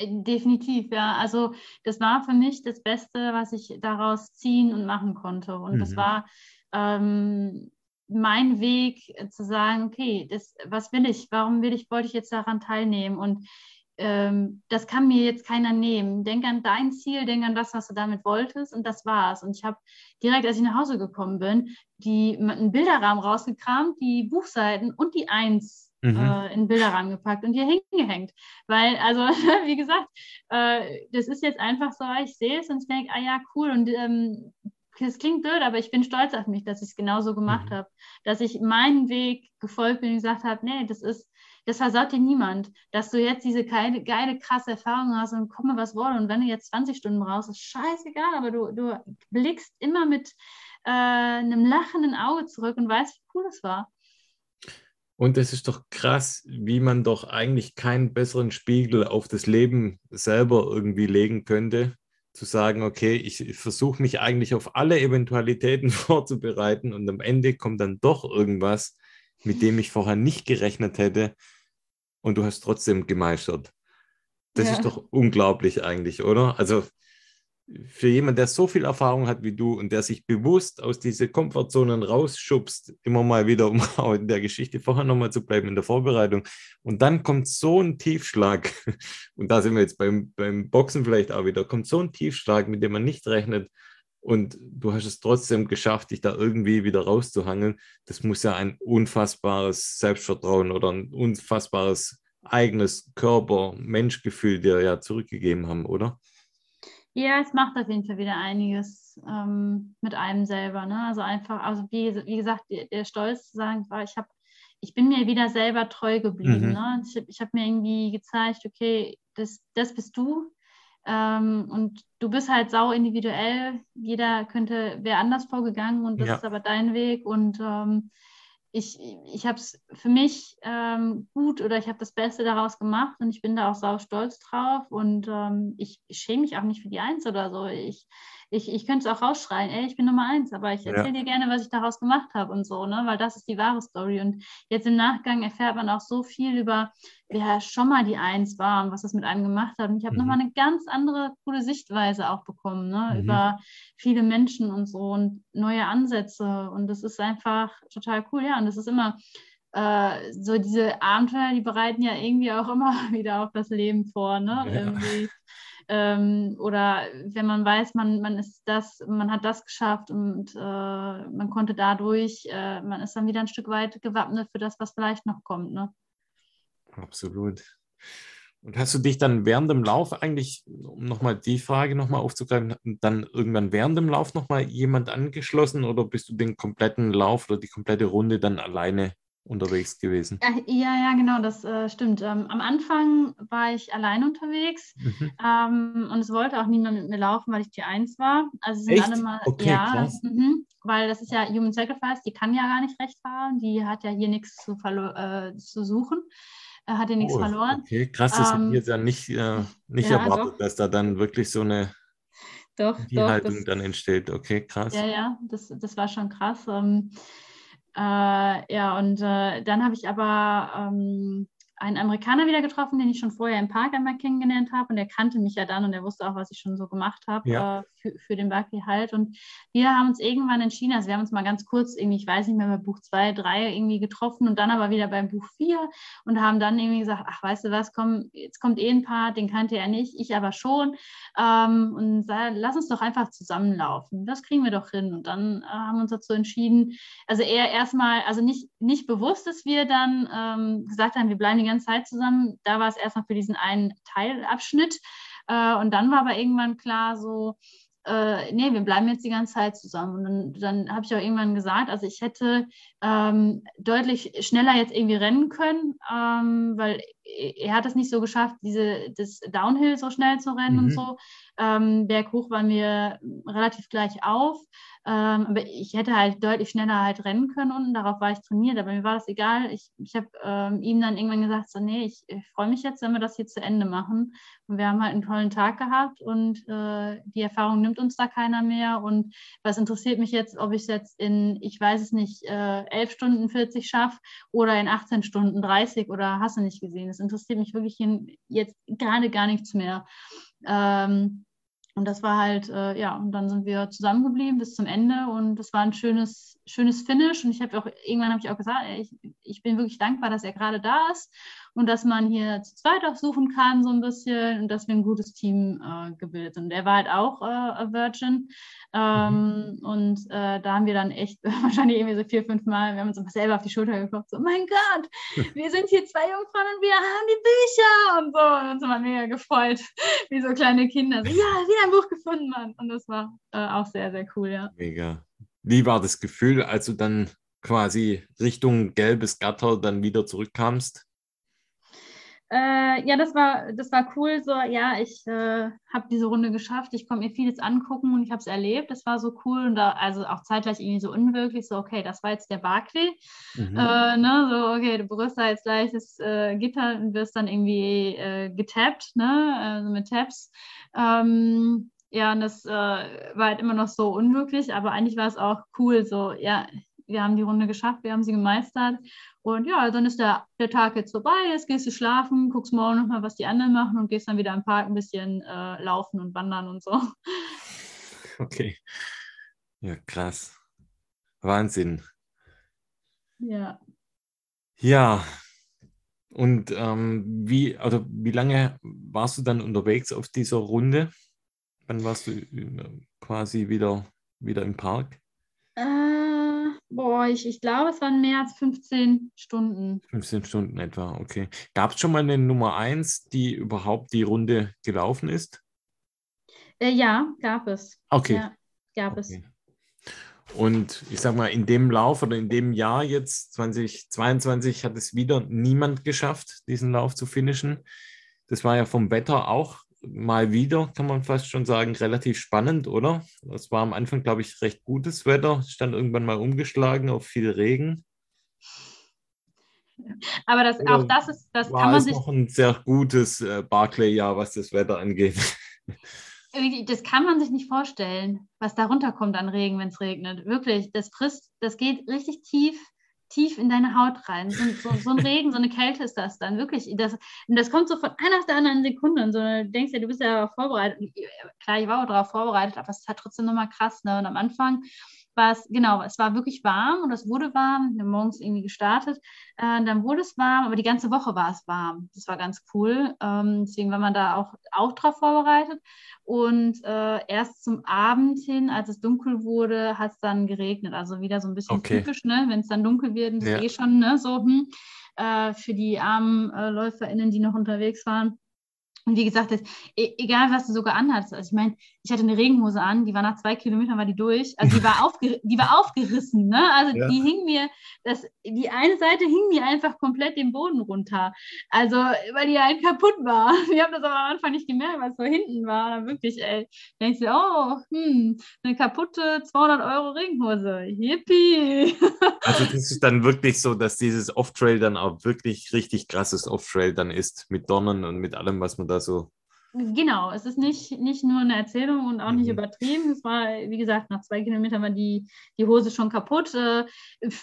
Definitiv, ja. Also das war für mich das Beste, was ich daraus ziehen und machen konnte. Und mhm. das war ähm, mein Weg zu sagen, okay, das, was will ich? Warum will ich, wollte ich jetzt daran teilnehmen? Und ähm, das kann mir jetzt keiner nehmen. Denk an dein Ziel, denk an das, was du damit wolltest und das war's. Und ich habe direkt, als ich nach Hause gekommen bin, die, einen Bilderrahmen rausgekramt, die Buchseiten und die Eins mhm. äh, in den Bilderrahmen gepackt und hier hingehängt. Weil, also, wie gesagt, äh, das ist jetzt einfach so, ich sehe es und ich denke, ah ja, cool. Und ähm, das klingt blöd, aber ich bin stolz auf mich, dass ich es genauso gemacht mhm. habe. Dass ich meinen Weg gefolgt bin und gesagt habe, nee, das ist das versaut dir niemand, dass du jetzt diese geile, geile, krasse Erfahrung hast und komme was wolle. Und wenn du jetzt 20 Stunden brauchst, ist scheißegal, aber du, du blickst immer mit äh, einem lachenden Auge zurück und weißt, wie cool das war. Und es ist doch krass, wie man doch eigentlich keinen besseren Spiegel auf das Leben selber irgendwie legen könnte, zu sagen, okay, ich versuche mich eigentlich auf alle Eventualitäten vorzubereiten und am Ende kommt dann doch irgendwas, mit dem ich vorher nicht gerechnet hätte und du hast trotzdem gemeistert. Das ja. ist doch unglaublich eigentlich, oder? Also für jemanden, der so viel Erfahrung hat wie du und der sich bewusst aus diese Komfortzonen rausschubst, immer mal wieder, um auch in der Geschichte vorher nochmal zu bleiben, in der Vorbereitung. Und dann kommt so ein Tiefschlag, und da sind wir jetzt beim, beim Boxen vielleicht auch wieder, kommt so ein Tiefschlag, mit dem man nicht rechnet. Und du hast es trotzdem geschafft, dich da irgendwie wieder rauszuhangeln. Das muss ja ein unfassbares Selbstvertrauen oder ein unfassbares eigenes Körper-Menschgefühl dir ja zurückgegeben haben, oder? Ja, es macht auf jeden Fall wieder einiges ähm, mit einem selber. Ne? Also einfach, also wie, wie gesagt, der, der Stolz zu sagen, ich habe ich bin mir wieder selber treu geblieben. Mhm. Ne? Ich, ich habe mir irgendwie gezeigt, okay, das, das bist du, ähm, und du bist halt sau individuell. Jeder könnte, wäre anders vorgegangen und das ja. ist aber dein Weg. Und ähm, ich, ich habe es für mich ähm, gut oder ich habe das Beste daraus gemacht und ich bin da auch sau stolz drauf. Und ähm, ich, ich schäme mich auch nicht für die Eins oder so. Ich, ich, ich könnte es auch rausschreien, ey, ich bin Nummer eins, aber ich erzähle ja. dir gerne, was ich daraus gemacht habe und so, ne? Weil das ist die wahre Story. Und jetzt im Nachgang erfährt man auch so viel über, wer schon mal die Eins war und was das mit einem gemacht hat. Und ich habe mhm. nochmal eine ganz andere coole Sichtweise auch bekommen, ne? Mhm. Über viele Menschen und so und neue Ansätze. Und das ist einfach total cool, ja. Und das ist immer äh, so diese Abenteuer, die bereiten ja irgendwie auch immer wieder auf das Leben vor, ne? Ja. Irgendwie ähm, oder wenn man weiß, man, man ist das, man hat das geschafft und äh, man konnte dadurch, äh, man ist dann wieder ein Stück weit gewappnet für das, was vielleicht noch kommt. Ne? Absolut. Und hast du dich dann während dem Lauf eigentlich, um nochmal die Frage nochmal aufzugreifen, dann irgendwann während dem Lauf nochmal jemand angeschlossen oder bist du den kompletten Lauf oder die komplette Runde dann alleine unterwegs gewesen? Ja, ja, genau, das äh, stimmt. Ähm, am Anfang war ich alleine unterwegs mhm. ähm, und es wollte auch niemand mit mir laufen, weil ich die Eins war. Also sind Echt? alle mal, okay, ja, mh, weil das ist ja Human Sacrifice, die kann ja gar nicht recht fahren, die hat ja hier nichts zu, äh, zu suchen er hatte nichts oh, verloren. Okay, krass, das ähm, hätte ich ja nicht, äh, nicht ja, erwartet, doch. dass da dann wirklich so eine doch, die doch, Haltung das, dann entsteht. Okay, krass. Ja, ja, das, das war schon krass. Ähm, äh, ja, und äh, dann habe ich aber ähm, einen Amerikaner wieder getroffen, den ich schon vorher im Park einmal kennengelernt habe. Und der kannte mich ja dann und er wusste auch, was ich schon so gemacht habe ja. äh, für, für, den Bucky halt. Und wir haben uns irgendwann entschieden, also wir haben uns mal ganz kurz irgendwie, ich weiß nicht mehr, bei Buch 2, 3 irgendwie getroffen und dann aber wieder beim Buch 4 und haben dann irgendwie gesagt, ach, weißt du was, komm, jetzt kommt eh ein Part, den kannte er nicht, ich aber schon. Ähm, und sag, lass uns doch einfach zusammenlaufen. Das kriegen wir doch hin. Und dann äh, haben wir uns dazu entschieden, also eher erstmal, also nicht, nicht bewusst, dass wir dann ähm, gesagt haben, wir bleiben die ganze Zeit zusammen. Da war es erstmal für diesen einen Teilabschnitt. Äh, und dann war aber irgendwann klar so, äh, nee, wir bleiben jetzt die ganze Zeit zusammen. Und dann, dann habe ich auch irgendwann gesagt, also ich hätte ähm, deutlich schneller jetzt irgendwie rennen können, ähm, weil er hat es nicht so geschafft, diese, das Downhill so schnell zu rennen mhm. und so. Ähm, berghoch waren wir relativ gleich auf. Ähm, aber ich hätte halt deutlich schneller halt rennen können unten, darauf war ich trainiert, aber mir war das egal. Ich, ich habe ähm, ihm dann irgendwann gesagt, so, nee, ich, ich freue mich jetzt, wenn wir das hier zu Ende machen. Und wir haben halt einen tollen Tag gehabt und äh, die Erfahrung nimmt uns da keiner mehr. Und was interessiert mich jetzt, ob ich es jetzt in, ich weiß es nicht, äh, 11 Stunden 40 schaffe oder in 18 Stunden 30 oder hast du nicht gesehen. Das interessiert mich wirklich jetzt gerade gar nichts mehr. Ähm, und das war halt, äh, ja, und dann sind wir zusammengeblieben bis zum Ende und das war ein schönes, schönes Finish. Und ich habe auch, irgendwann habe ich auch gesagt, ey, ich, ich bin wirklich dankbar, dass er gerade da ist und dass man hier zu zweit auch suchen kann, so ein bisschen, und dass wir ein gutes Team äh, gebildet sind. Der war halt auch äh, Virgin. Ähm, mhm. Und äh, da haben wir dann echt wahrscheinlich irgendwie so vier, fünf Mal, wir haben uns selber auf die Schulter geklopft, so, mein Gott, wir sind hier zwei Jungfrauen und wir haben die Bücher und so. Und uns haben wir mega gefreut, wie so kleine Kinder. So, ja, wieder ein Buch gefunden, Mann. Und das war äh, auch sehr, sehr cool, ja. Mega. Wie war das Gefühl, als du dann quasi Richtung gelbes Gatter dann wieder zurückkamst? Äh, ja, das war, das war cool. So, ja, ich äh, habe diese Runde geschafft. Ich konnte mir vieles angucken und ich habe es erlebt. Das war so cool und da, also auch zeitgleich irgendwie so unwirklich. So, okay, das war jetzt der Barclay. Mhm. Äh, ne, so, okay, du berührst da jetzt gleich das äh, Gitter und wirst dann irgendwie äh, getappt, ne, also mit Taps. Ähm, ja, und das äh, war halt immer noch so unwirklich, aber eigentlich war es auch cool. So, ja, wir haben die Runde geschafft, wir haben sie gemeistert. Und ja, dann ist der, der Tag jetzt vorbei, jetzt gehst du schlafen, guckst morgen nochmal, was die anderen machen und gehst dann wieder im Park ein bisschen äh, laufen und wandern und so. Okay. Ja, krass. Wahnsinn. Ja. Ja. Und ähm, wie, also wie lange warst du dann unterwegs auf dieser Runde? Wann warst du äh, quasi wieder, wieder im Park? Boah, ich, ich glaube, es waren mehr als 15 Stunden. 15 Stunden etwa, okay. Gab es schon mal eine Nummer 1, die überhaupt die Runde gelaufen ist? Äh, ja, gab es. Okay. Ja, gab okay. es. Und ich sag mal, in dem Lauf oder in dem Jahr jetzt, 2022, hat es wieder niemand geschafft, diesen Lauf zu finishen. Das war ja vom Wetter auch mal wieder, kann man fast schon sagen, relativ spannend, oder? Es war am Anfang, glaube ich, recht gutes Wetter, es stand irgendwann mal umgeschlagen auf viel Regen. Aber das, auch das ist, das war kann man sich. noch ein sehr gutes äh, Barclay-Jahr, was das Wetter angeht. Das kann man sich nicht vorstellen, was da runterkommt an Regen, wenn es regnet. Wirklich, das frisst, das geht richtig tief tief in deine Haut rein. So, so, so, ein Regen, so eine Kälte ist das dann wirklich. Das, das kommt so von einer auf der anderen Sekunde und so. Du denkst ja, du bist ja vorbereitet. Klar, ich war auch darauf vorbereitet, aber es ist halt trotzdem nochmal krass. Ne? Und am Anfang war es, genau, es war wirklich warm und es wurde warm. Wir haben morgens irgendwie gestartet. Äh, dann wurde es warm, aber die ganze Woche war es warm. Das war ganz cool. Ähm, deswegen war man da auch, auch drauf vorbereitet. Und äh, erst zum Abend hin, als es dunkel wurde, hat es dann geregnet. Also wieder so ein bisschen okay. typisch, ne? wenn es dann dunkel wird, das ja. eh schon ne? so hm, äh, für die armen äh, LäuferInnen, die noch unterwegs waren. Und wie gesagt, das, e egal was du sogar anhattest, also ich meine, ich hatte eine Regenhose an, die war nach zwei Kilometern war die durch, also die war, aufger die war aufgerissen, ne? Also ja. die hing mir, das, die eine Seite hing mir einfach komplett den Boden runter. Also, weil die halt kaputt war. Wir haben das aber am Anfang nicht gemerkt, weil es so hinten war. Dann wirklich, ey, denkst du, oh, hm, eine kaputte 200 Euro Regenhose. Yippie! Also das ist dann wirklich so, dass dieses Off-Trail dann auch wirklich richtig krasses Off-Trail dann ist mit Dornen und mit allem, was man da so. Genau, es ist nicht, nicht nur eine Erzählung und auch nicht mhm. übertrieben. Es war, wie gesagt, nach zwei Kilometern war die, die Hose schon kaputt. Äh,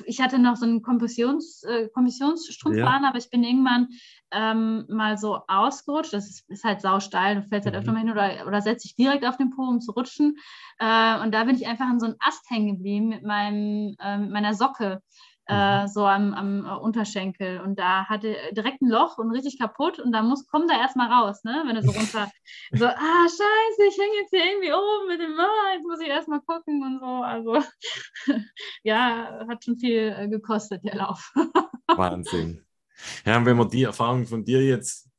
ich hatte noch so einen Kompressions, äh, Kommissionsstrumpf ja. an, aber ich bin irgendwann ähm, mal so ausgerutscht. Das ist, ist halt sausteil, du fällst halt öfter mhm. mal hin oder, oder setzt dich direkt auf den Po, um zu rutschen. Äh, und da bin ich einfach an so einen Ast hängen geblieben mit, meinem, äh, mit meiner Socke äh, mhm. so am, am äh, Unterschenkel. Und da hatte direkt ein Loch und richtig kaputt. Und da muss, komm da erstmal raus, ne? Wenn du so runter, so, ah, scheiße, ich hänge jetzt hier irgendwie oben mit dem, ah, jetzt muss ich erstmal gucken und so. Also, ja, hat schon viel äh, gekostet, der Lauf. Wahnsinn. Ja, wenn man die Erfahrung von dir jetzt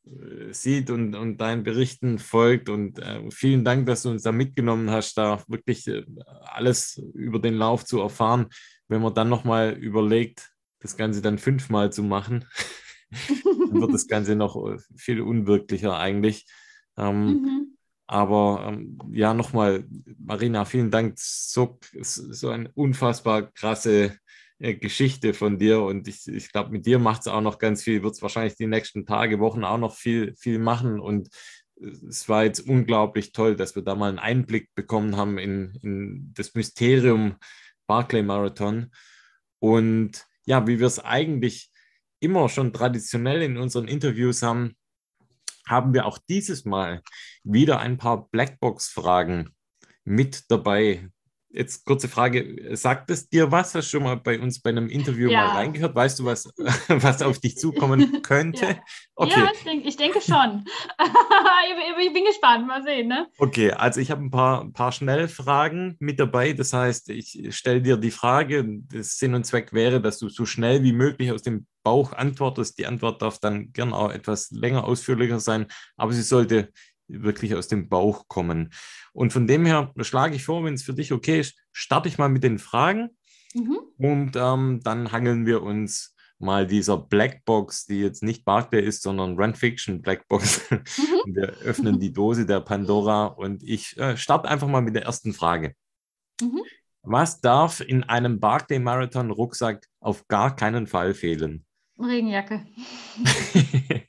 sieht und, und deinen Berichten folgt. Und äh, vielen Dank, dass du uns da mitgenommen hast, da wirklich äh, alles über den Lauf zu erfahren wenn man dann nochmal überlegt, das Ganze dann fünfmal zu machen, dann wird das Ganze noch äh, viel unwirklicher eigentlich. Ähm, mhm. Aber ähm, ja, nochmal, Marina, vielen Dank. So, so eine unfassbar krasse äh, Geschichte von dir. Und ich, ich glaube, mit dir macht es auch noch ganz viel, wird es wahrscheinlich die nächsten Tage, Wochen auch noch viel, viel machen. Und äh, es war jetzt unglaublich toll, dass wir da mal einen Einblick bekommen haben in, in das Mysterium Barclay Marathon. Und ja, wie wir es eigentlich immer schon traditionell in unseren Interviews haben, haben wir auch dieses Mal wieder ein paar Blackbox-Fragen mit dabei, Jetzt kurze Frage, sagt es dir was? Hast du schon mal bei uns bei einem Interview ja. mal reingehört? Weißt du, was, was auf dich zukommen könnte? Ja, okay. ja ich, denke, ich denke schon. ich bin gespannt, mal sehen. Ne? Okay, also ich habe ein paar, ein paar Schnellfragen mit dabei. Das heißt, ich stelle dir die Frage, das Sinn und Zweck wäre, dass du so schnell wie möglich aus dem Bauch antwortest. Die Antwort darf dann gern auch etwas länger ausführlicher sein, aber sie sollte wirklich aus dem Bauch kommen. Und von dem her schlage ich vor, wenn es für dich okay ist, starte ich mal mit den Fragen mhm. und ähm, dann hangeln wir uns mal dieser Blackbox, die jetzt nicht Barclay ist, sondern Run Fiction Blackbox. Mhm. wir öffnen die Dose der Pandora und ich äh, starte einfach mal mit der ersten Frage. Mhm. Was darf in einem Barclay Marathon Rucksack auf gar keinen Fall fehlen? Regenjacke.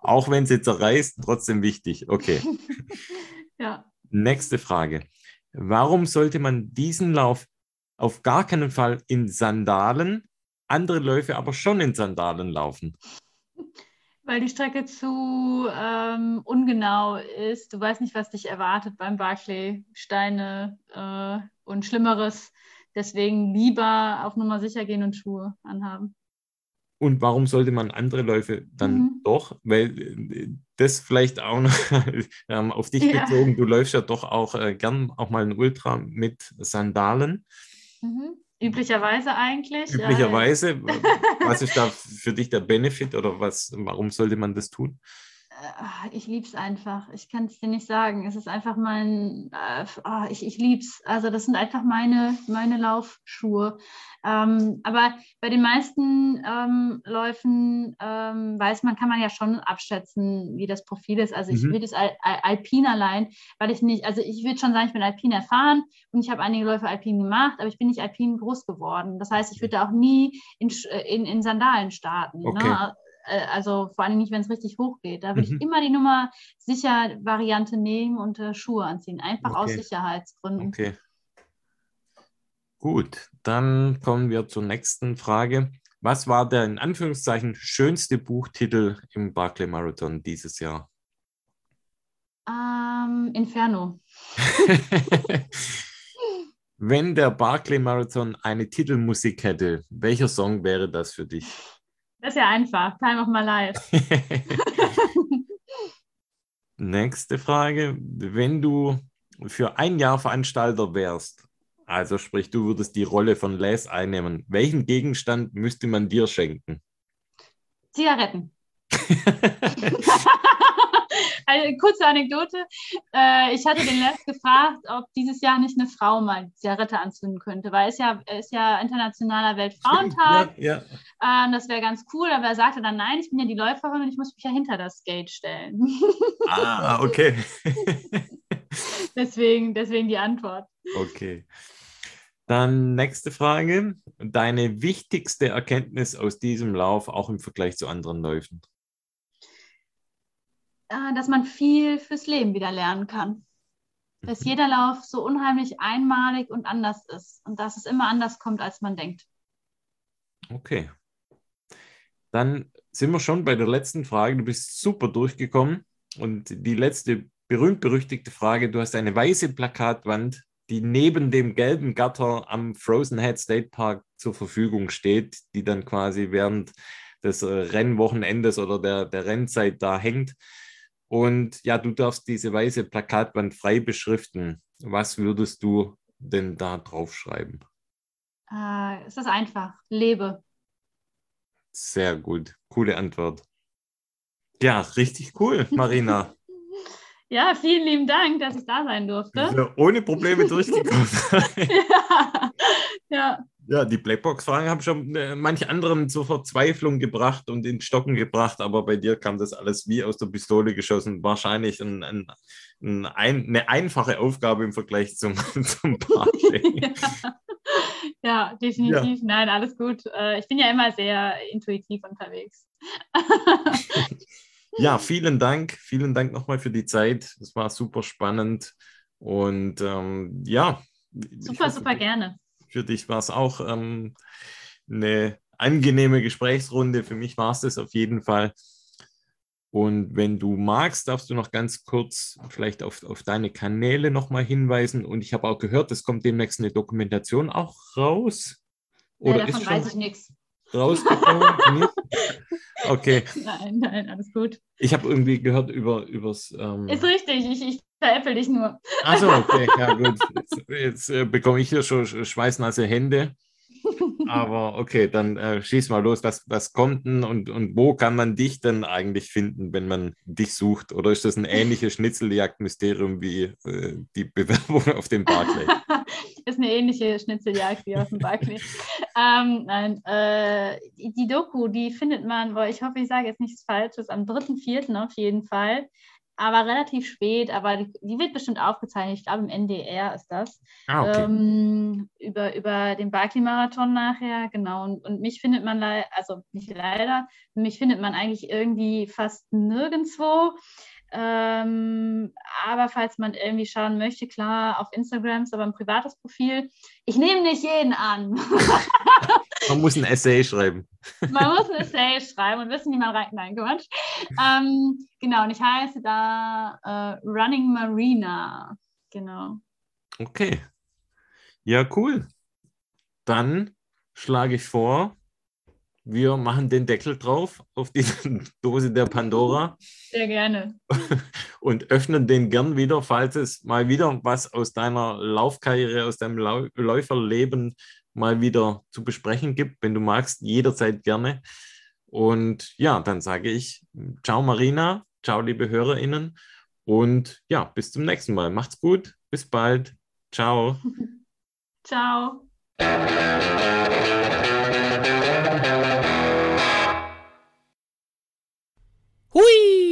Auch wenn sie zerreißt, trotzdem wichtig. Okay. ja. Nächste Frage. Warum sollte man diesen Lauf auf gar keinen Fall in Sandalen, andere Läufe aber schon in Sandalen laufen? Weil die Strecke zu ähm, ungenau ist. Du weißt nicht, was dich erwartet beim Barclay. Steine äh, und Schlimmeres. Deswegen lieber auf Nummer sicher gehen und Schuhe anhaben. Und warum sollte man andere Läufe dann mhm. doch? Weil äh, das vielleicht auch noch ähm, auf dich ja. bezogen, du läufst ja doch auch äh, gern auch mal ein Ultra mit Sandalen. Mhm. Üblicherweise eigentlich. Üblicherweise. was ist da für dich der Benefit oder was, warum sollte man das tun? Äh, ich liebe es einfach. Ich kann es dir nicht sagen. Es ist einfach mein, äh, oh, ich, ich liebe es. Also das sind einfach meine, meine Laufschuhe. Ähm, aber bei den meisten ähm, Läufen ähm, weiß man, kann man ja schon abschätzen, wie das Profil ist. Also ich mhm. will es Al Al Alpin allein, weil ich nicht, also ich würde schon sagen, ich bin Alpin erfahren und ich habe einige Läufe Alpin gemacht, aber ich bin nicht Alpin groß geworden. Das heißt, ich würde auch nie in, in, in Sandalen starten. Ne? Okay. Ne? Äh, also vor allem nicht, wenn es richtig hoch geht. Da würde mhm. ich immer die Nummer sicher Variante nehmen und äh, Schuhe anziehen, einfach okay. aus Sicherheitsgründen. Okay. Gut, dann kommen wir zur nächsten Frage. Was war der in Anführungszeichen schönste Buchtitel im Barclay Marathon dieses Jahr? Ähm, Inferno. Wenn der Barclay Marathon eine Titelmusik hätte, welcher Song wäre das für dich? Das ist ja einfach. Time of my life. Nächste Frage. Wenn du für ein Jahr Veranstalter wärst, also sprich, du würdest die Rolle von Les einnehmen, welchen Gegenstand müsste man dir schenken? Zigaretten. Eine kurze Anekdote. Äh, ich hatte den Les gefragt, ob dieses Jahr nicht eine Frau mal die Zigarette anzünden könnte, weil es ja, ist ja internationaler Weltfrauentag. Ja, ja. Ähm, das wäre ganz cool, aber er sagte dann, nein, ich bin ja die Läuferin und ich muss mich ja hinter das Gate stellen. Ah, okay. deswegen, deswegen die Antwort. Okay. Dann nächste Frage. Deine wichtigste Erkenntnis aus diesem Lauf, auch im Vergleich zu anderen Läufen? Äh, dass man viel fürs Leben wieder lernen kann. Dass Mhm. jeder Lauf so unheimlich einmalig und anders ist und dass es immer anders kommt, als man denkt. Okay. Dann sind wir schon bei der letzten Frage. Du bist super durchgekommen. Und die letzte berühmt-berüchtigte Frage: Du hast eine weiße Plakatwand, die neben dem gelben Gatter am Frozen Head State Park zur Verfügung steht, die dann quasi während des äh, Rennwochenendes oder der, der Rennzeit da hängt. Und ja, du darfst diese weiße Plakatwand frei beschriften. Was würdest du denn da draufschreiben? Äh, es ist einfach. Lebe. Sehr gut. Coole Antwort. Ja, richtig cool, Marina. Ja, vielen lieben Dank, dass ich da sein durfte. Ohne Probleme durchgekommen. ja. ja. Ja, die Blackbox-Fragen haben schon äh, manche anderen zur Verzweiflung gebracht und in Stocken gebracht, aber bei dir kam das alles wie aus der Pistole geschossen. Wahrscheinlich ein, ein, ein, eine einfache Aufgabe im Vergleich zum, zum ja. ja, definitiv. Ja. Nein, alles gut. Äh, Ich bin ja immer sehr intuitiv unterwegs. Ja, vielen Dank. Vielen Dank nochmal für die Zeit. Es war super spannend. Und ähm, ja. Super, hoffe, super gerne. Für dich war es auch ähm, eine angenehme Gesprächsrunde. Für mich war es das auf jeden Fall. Und wenn du magst, darfst du noch ganz kurz vielleicht auf, auf deine Kanäle nochmal hinweisen. Und ich habe auch gehört, es kommt demnächst eine Dokumentation auch raus. Oder ja, davon ist schon weiß ich nichts. Rausgekommen? okay. Nein, nein, alles gut. Ich habe irgendwie gehört über übers. Ähm... Ist richtig, ich, ich veräpple dich nur. Achso, okay, ja gut. Jetzt, jetzt äh, bekomme ich hier schon schweißnasse Hände. Aber okay, dann äh, schieß mal los. Was, was kommt denn und, und wo kann man dich denn eigentlich finden, wenn man dich sucht? Oder ist das ein ähnliches Schnitzeljagd-Mysterium wie äh, die Bewerbung auf dem Barclay? ist eine ähnliche Schnitzeljagd wie auf dem Barclay. ähm, nein, äh, die, die, Doku, die findet man, boah, ich hoffe, ich sage jetzt nichts Falsches, am 3.4. auf jeden Fall aber relativ spät, aber die, die, wird bestimmt aufgezeichnet. Ich glaube, im NDR ist das. Ah, okay. ähm, über, über den Barclay-Marathon nachher, genau. Und, und mich findet man leider, also nicht leider, mich findet man eigentlich irgendwie fast nirgendwo. Ähm, aber falls man irgendwie schauen möchte, klar, auf Instagram ist aber ein privates Profil. Ich nehme nicht jeden an. man muss ein Essay schreiben. Man muss ein Essay schreiben und wissen, wie man rein. Nein, Quatsch. Ähm, genau, und ich heiße da äh, Running Marina. Genau. Okay. Ja, cool. Dann schlage ich vor, wir machen den Deckel drauf auf die Dose der Pandora. Sehr gerne. Und öffnen den gern wieder, falls es mal wieder was aus deiner Laufkarriere, aus deinem Läuferleben mal wieder zu besprechen gibt, wenn du magst, jederzeit gerne. Und ja, dann sage ich, ciao Marina, ciao liebe Hörerinnen und ja, bis zum nächsten Mal. Macht's gut, bis bald, ciao. ciao. Hui!